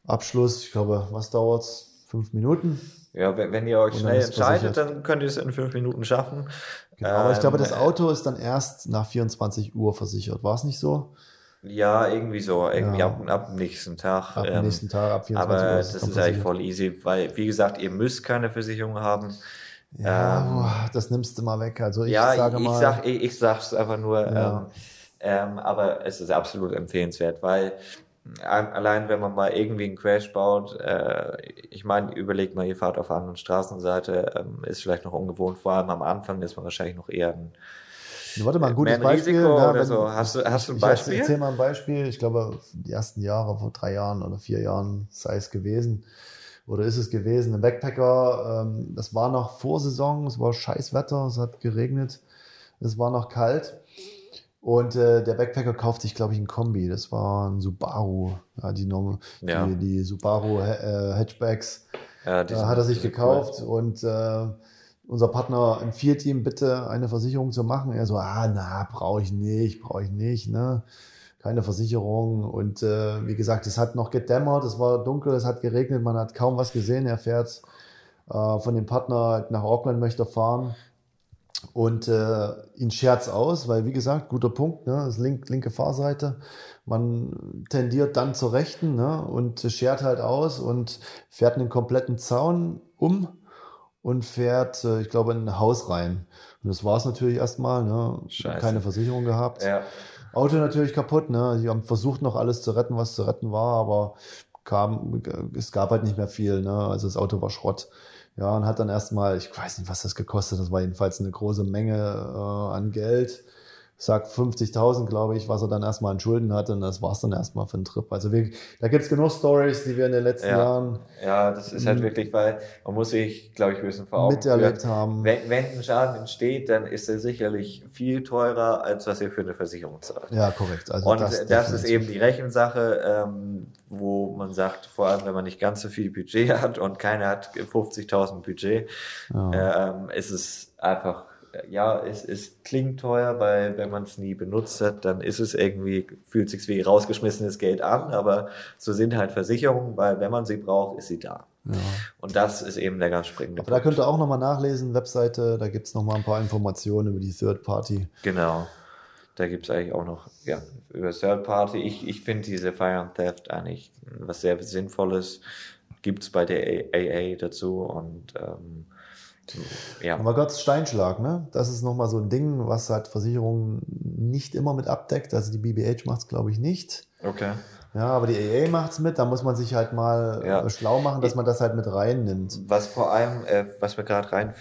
Abschluss, ich glaube, was dauert's? fünf Minuten. Ja, wenn, wenn ihr euch schnell entscheidet, dann könnt ihr es in fünf Minuten schaffen. Genau, aber ich glaube, das ähm, Auto ist dann erst nach 24 Uhr versichert. War es nicht so? Ja, irgendwie so. Irgendwie ja. ab, ab nächsten Tag. Ab ähm, nächsten Tag, ab 24 aber Uhr. Das ist eigentlich voll easy, weil, wie gesagt, ihr müsst keine Versicherung haben. Ja, ähm, das nimmst du mal weg. Also ich ja, sage ich, mal. Sag, ich, ich sag's einfach nur, ja. ähm, ähm, aber es ist absolut empfehlenswert, weil allein wenn man mal irgendwie einen Crash baut, äh, ich meine, überlegt mal, ihr fahrt auf der anderen Straßenseite, ähm, ist vielleicht noch ungewohnt, vor allem am Anfang ist man wahrscheinlich noch eher ein Warte mal, ein gutes Beispiel. Ja, wenn, so. hast, du, hast du ein Beispiel? Ich erzähl mal ein Beispiel. Ich glaube, die ersten Jahre, vor drei Jahren oder vier Jahren sei es gewesen. Oder ist es gewesen? Ein Backpacker, ähm, das war noch Vorsaison, es war scheiß Wetter, es hat geregnet, es war noch kalt. Und äh, der Backpacker kauft sich, glaube ich, ein Kombi. Das war ein Subaru. Ja, die, ja. die, die Subaru äh, Hatchbacks ja, äh, hat er sich gekauft. Cool. Und äh, unser Partner empfiehlt ihm bitte eine Versicherung zu machen. Er so, ah, na, brauche ich nicht, brauche ich nicht, ne? Keine Versicherung. Und äh, wie gesagt, es hat noch gedämmert, es war dunkel, es hat geregnet, man hat kaum was gesehen. Er fährt äh, von dem Partner nach Auckland, möchte fahren und äh, ihn scherz aus, weil wie gesagt, guter Punkt, ne, das link, linke Fahrseite, man tendiert dann zur rechten ne, und schert halt aus und fährt einen kompletten Zaun um und fährt, äh, ich glaube, in ein Haus rein. Und das war es natürlich erstmal, ne, Scheiße. keine Versicherung gehabt. Ja. Auto natürlich kaputt, ne, die haben versucht noch alles zu retten, was zu retten war, aber kam, es gab halt nicht mehr viel, ne, also das Auto war Schrott. Ja, und hat dann erstmal, ich weiß nicht, was das gekostet, das war jedenfalls eine große Menge äh, an Geld sag 50.000, glaube ich, was er dann erstmal an Schulden hatte und das war's dann erstmal für den Trip. Also wir, da gibt's genug Stories, die wir in den letzten ja. Jahren ja, das ist halt wirklich, weil man muss sich, glaube ich, bisschen vor Augen miterlebt führen. haben. Wenn, wenn ein Schaden entsteht, dann ist er sicherlich viel teurer, als was ihr für eine Versicherung zahlt. Ja, korrekt. Also und das, das ist eben die Rechensache, ähm, wo man sagt, vor allem wenn man nicht ganz so viel Budget hat und keiner hat 50.000 Budget, ja. ähm, ist es einfach ja, es, es klingt teuer, weil wenn man es nie benutzt hat, dann ist es irgendwie, fühlt sich wie rausgeschmissenes Geld an, aber so sind halt Versicherungen, weil wenn man sie braucht, ist sie da. Ja. Und das ist eben der ganz springende aber Punkt. Da könnt ihr auch nochmal nachlesen, Webseite, da gibt's es nochmal ein paar Informationen über die Third Party. Genau. Da gibt's eigentlich auch noch, ja, über Third Party. Ich, ich finde diese Fire and Theft eigentlich was sehr Sinnvolles. Gibt's bei der AA dazu und ähm, ja. Aber Gott, Steinschlag, ne? Das ist nochmal so ein Ding, was halt Versicherungen nicht immer mit abdeckt. Also die BBH macht es, glaube ich, nicht. Okay. Ja, aber die AA macht es mit, da muss man sich halt mal ja. Äh, schlau machen, dass man das halt mit reinnimmt. Was vor allem, äh, was mir gerade rein,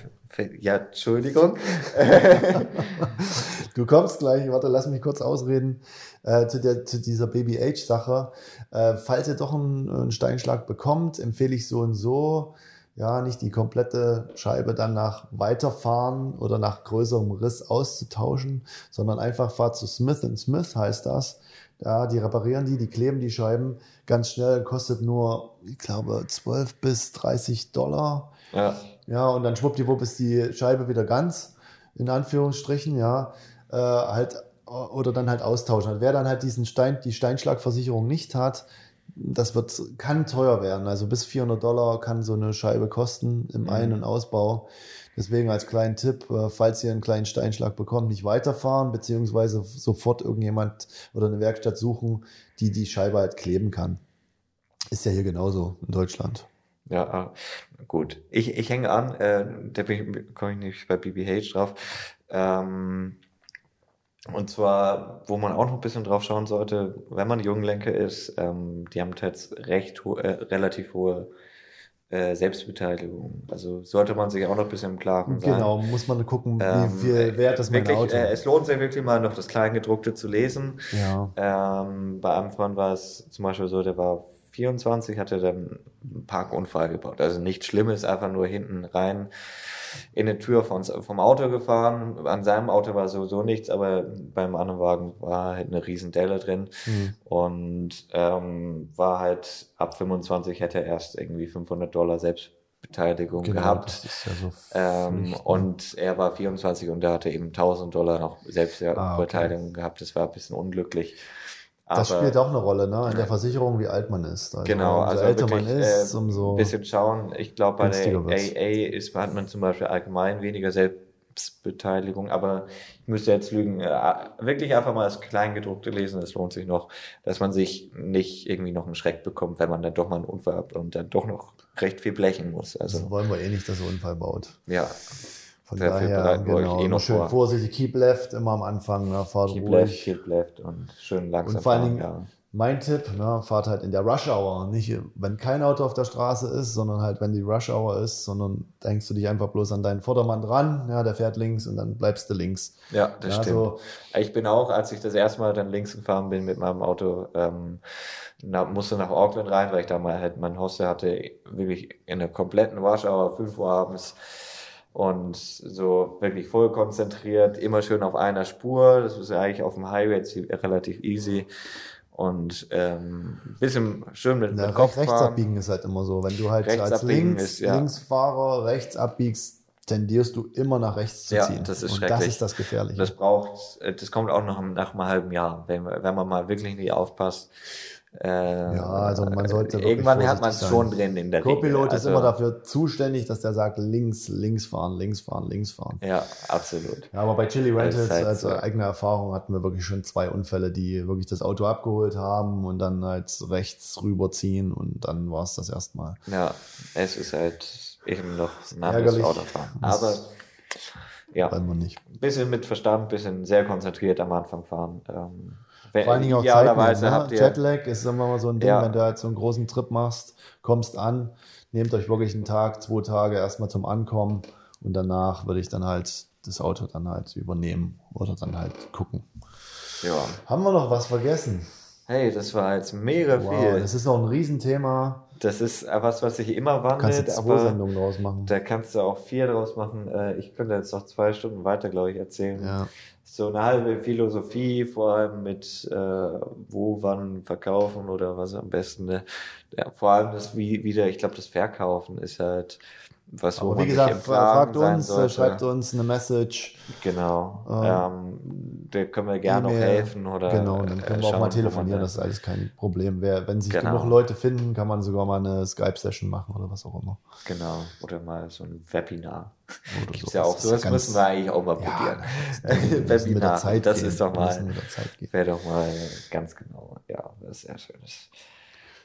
ja, Entschuldigung. du kommst gleich, warte, lass mich kurz ausreden, äh, zu, der, zu dieser BBH-Sache. Äh, falls ihr doch einen, einen Steinschlag bekommt, empfehle ich so und so, ja, nicht die komplette Scheibe dann nach Weiterfahren oder nach größerem Riss auszutauschen, sondern einfach fahrt zu Smith Smith heißt das. Ja, die reparieren die, die kleben die Scheiben ganz schnell, kostet nur, ich glaube, 12 bis 30 Dollar. Ja. Ja, und dann schwuppdiwupp ist die Scheibe wieder ganz, in Anführungsstrichen, ja, äh, halt, oder dann halt austauschen. Wer dann halt diesen Stein, die Steinschlagversicherung nicht hat, das wird, kann teuer werden. Also bis 400 Dollar kann so eine Scheibe kosten im mhm. Ein- und Ausbau. Deswegen als kleinen Tipp, äh, falls ihr einen kleinen Steinschlag bekommt, nicht weiterfahren, beziehungsweise sofort irgendjemand oder eine Werkstatt suchen, die die Scheibe halt kleben kann. Ist ja hier genauso in Deutschland. Ja, ah, gut. Ich, ich hänge an, äh, da komme ich nicht bei BBH drauf. Ähm, und zwar, wo man auch noch ein bisschen drauf schauen sollte, wenn man Junglenker ist, ähm, die haben jetzt recht ho äh, relativ hohe äh, Selbstbeteiligung. Also sollte man sich auch noch ein bisschen im Klaren sein. Genau, muss man gucken, wie ähm, viel wert ist mein Auto. Äh, es lohnt sich wirklich mal noch das Kleingedruckte zu lesen. Ja. Ähm, bei Anfang war es zum Beispiel so, der war 24, hatte dann einen Parkunfall gebaut. Also nichts Schlimmes, einfach nur hinten rein in eine Tür von, vom Auto gefahren. An seinem Auto war sowieso nichts, aber beim anderen Wagen war halt eine riesen Delle drin mhm. und ähm, war halt ab 25 hätte er erst irgendwie 500 Dollar Selbstbeteiligung genau, gehabt. Ja so ähm, ne? und er war 24 und er hatte eben 1000 Dollar noch Selbstbeteiligung ah, okay. gehabt. Das war ein bisschen unglücklich. Das Aber- spielt auch eine Rolle, ne? In der Versicherung, wie alt man ist. Also, Genau, umso also älter wirklich, man ist, äh, umso. ein bisschen schauen. Ich glaube, bei der. AA ist, hat man zum Beispiel allgemein weniger Selbstbeteiligung, aber ich müsste jetzt lügen. Äh, wirklich einfach mal das Kleingedruckte lesen, das lohnt sich noch, dass man sich nicht irgendwie noch einen Schreck bekommt, wenn man dann doch mal einen Unfall hat und dann doch noch recht viel blechen muss. Also Also, wollen wir eh nicht, dass er Unfall baut. ja, Von Dafür daher, bereiten wir euch genau, eh noch schön vor. vorsichtig, keep left, immer am Anfang, ne, fahrt keep ruhig. left, keep left und schön langsam Und vor allen Dingen, ja. mein Tipp, ne, fahrt halt in der Rush Hour. Nicht, wenn kein Auto auf der Straße ist, sondern halt, wenn die Rush Hour ist, sondern denkst du dich einfach bloß an deinen Vordermann dran, ja, der fährt links und dann bleibst du links. Ja, das ja, stimmt. so, Ich bin auch, als ich das erste Mal dann links gefahren bin mit meinem Auto, ähm, na, musste nach Auckland rein, weil ich da mal halt mein Hostel hatte, wirklich in der kompletten Rush-Hour, 5 Uhr abends und so wirklich voll konzentriert, immer schön auf einer Spur. Das ist ja eigentlich auf dem Highway jetzt relativ easy und ähm, ein bisschen schön mit, na, mit Kopf rechts fahren. abbiegen ist halt immer so. Wenn du halt Rechts als links, ist, ja. Linksfahrer rechts abbiegst, tendierst du immer nach rechts zu Ja, ziehen. das ist und das schrecklich. ist das Gefährliche. Das braucht, äh, das kommt auch noch nach einem halben Jahr, wenn, wenn man mal wirklich nicht aufpasst. Äh, Ja, also man sollte wirklich irgendwann hat man es schon drin in der. Co-Pilot ist Also, immer dafür zuständig, dass der sagt, links, links fahren, links fahren, links fahren. Ja, absolut. Ja, aber bei Chili Rentals, ist halt als so. eigene Erfahrung, hatten wir wirklich schon zwei Unfälle, die wirklich das Auto abgeholt haben und dann halt rechts rüberziehen und dann war es das erstmal. Ja, es ist halt eben noch ein anderes Ärgerlich. Autofahren. Aber ja, ein bisschen mit Verstand, ein bisschen sehr konzentriert am Anfang fahren. Ähm, Vor allen Dingen auch habt ne? ihr Jetlag ist immer mal so ein Ding, Ja. wenn du halt so einen großen Trip machst, kommst an, nehmt euch wirklich einen Tag, zwei Tage erstmal zum Ankommen und danach würde ich dann halt das Auto dann halt übernehmen oder dann halt gucken. ja. Haben wir noch was vergessen? Hey, das war jetzt mega Wow, viel. das ist noch ein Riesenthema. Das ist was, was sich immer Du kannst wandelt, jetzt zwei aber Sendungen draus machen. da kannst du auch vier draus machen. Äh, Ich könnte jetzt noch zwei Stunden weiter, glaube ich, erzählen. Ja. So eine halbe Philosophie, vor allem mit äh, wo, wann verkaufen oder was am besten. Ne? Ja, vor allem das wie wieder, ich glaube, das Verkaufen ist halt was, wo Aber man wie gesagt, fragt uns, äh, sollte. schreibt uns eine Message. Genau. Ähm, da können wir gerne noch helfen oder Genau, dann können äh, wir auch mal telefonieren, das ist alles kein Problem. Wer, wenn sich Genau. genug Leute finden, kann man sogar mal eine Skype-Session machen oder was auch immer. Genau. Oder mal so ein Webinar. Oder Gibt's so. ja auch. Das Sowas ganz- müssen wir eigentlich auch mal Ja, probieren. Der Webinar. Zeit das gehen. ist doch mal, wäre doch mal ganz genau. Ja, das ist sehr schön.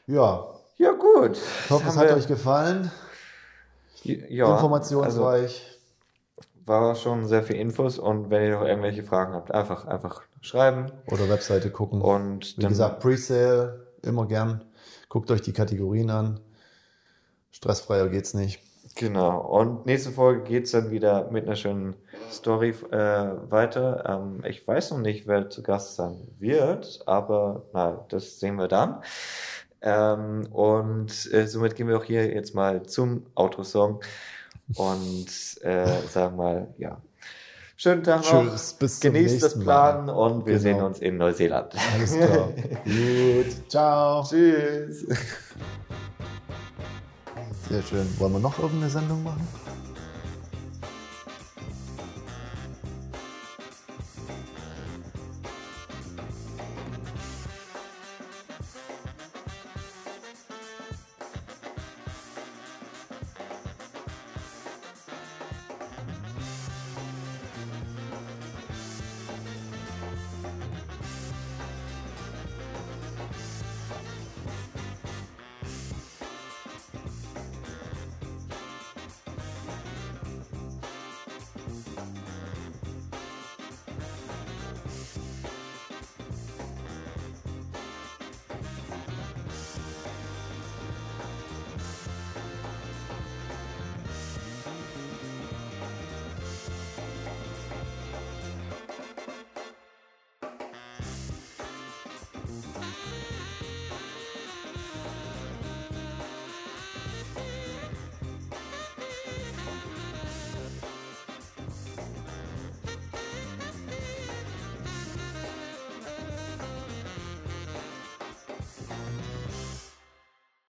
Ja, Ja, gut. ich hoffe, es hat euch gefallen. ja, Informationsreich. Also war schon sehr viel Infos und wenn ihr noch irgendwelche Fragen habt, einfach, einfach schreiben. oder Webseite gucken. Und Wie gesagt, Presale, immer gern. Guckt euch die Kategorien an. Stressfreier geht's nicht. genau. Und nächste Folge geht's dann wieder mit einer schönen Story äh, weiter. Ähm, ich weiß noch nicht, wer zu Gast sein wird, aber na, das sehen wir dann. Ähm, und äh, somit gehen wir auch hier jetzt mal zum Outro-Song und äh, sagen mal, ja. Schönen Tag noch. Tschüss, bis zum Genießt das Plan Mal. und wir Genau. sehen uns in Neuseeland. Alles klar. Gut. Ciao. Tschüss. Sehr schön. Wollen wir noch irgendeine Sendung machen?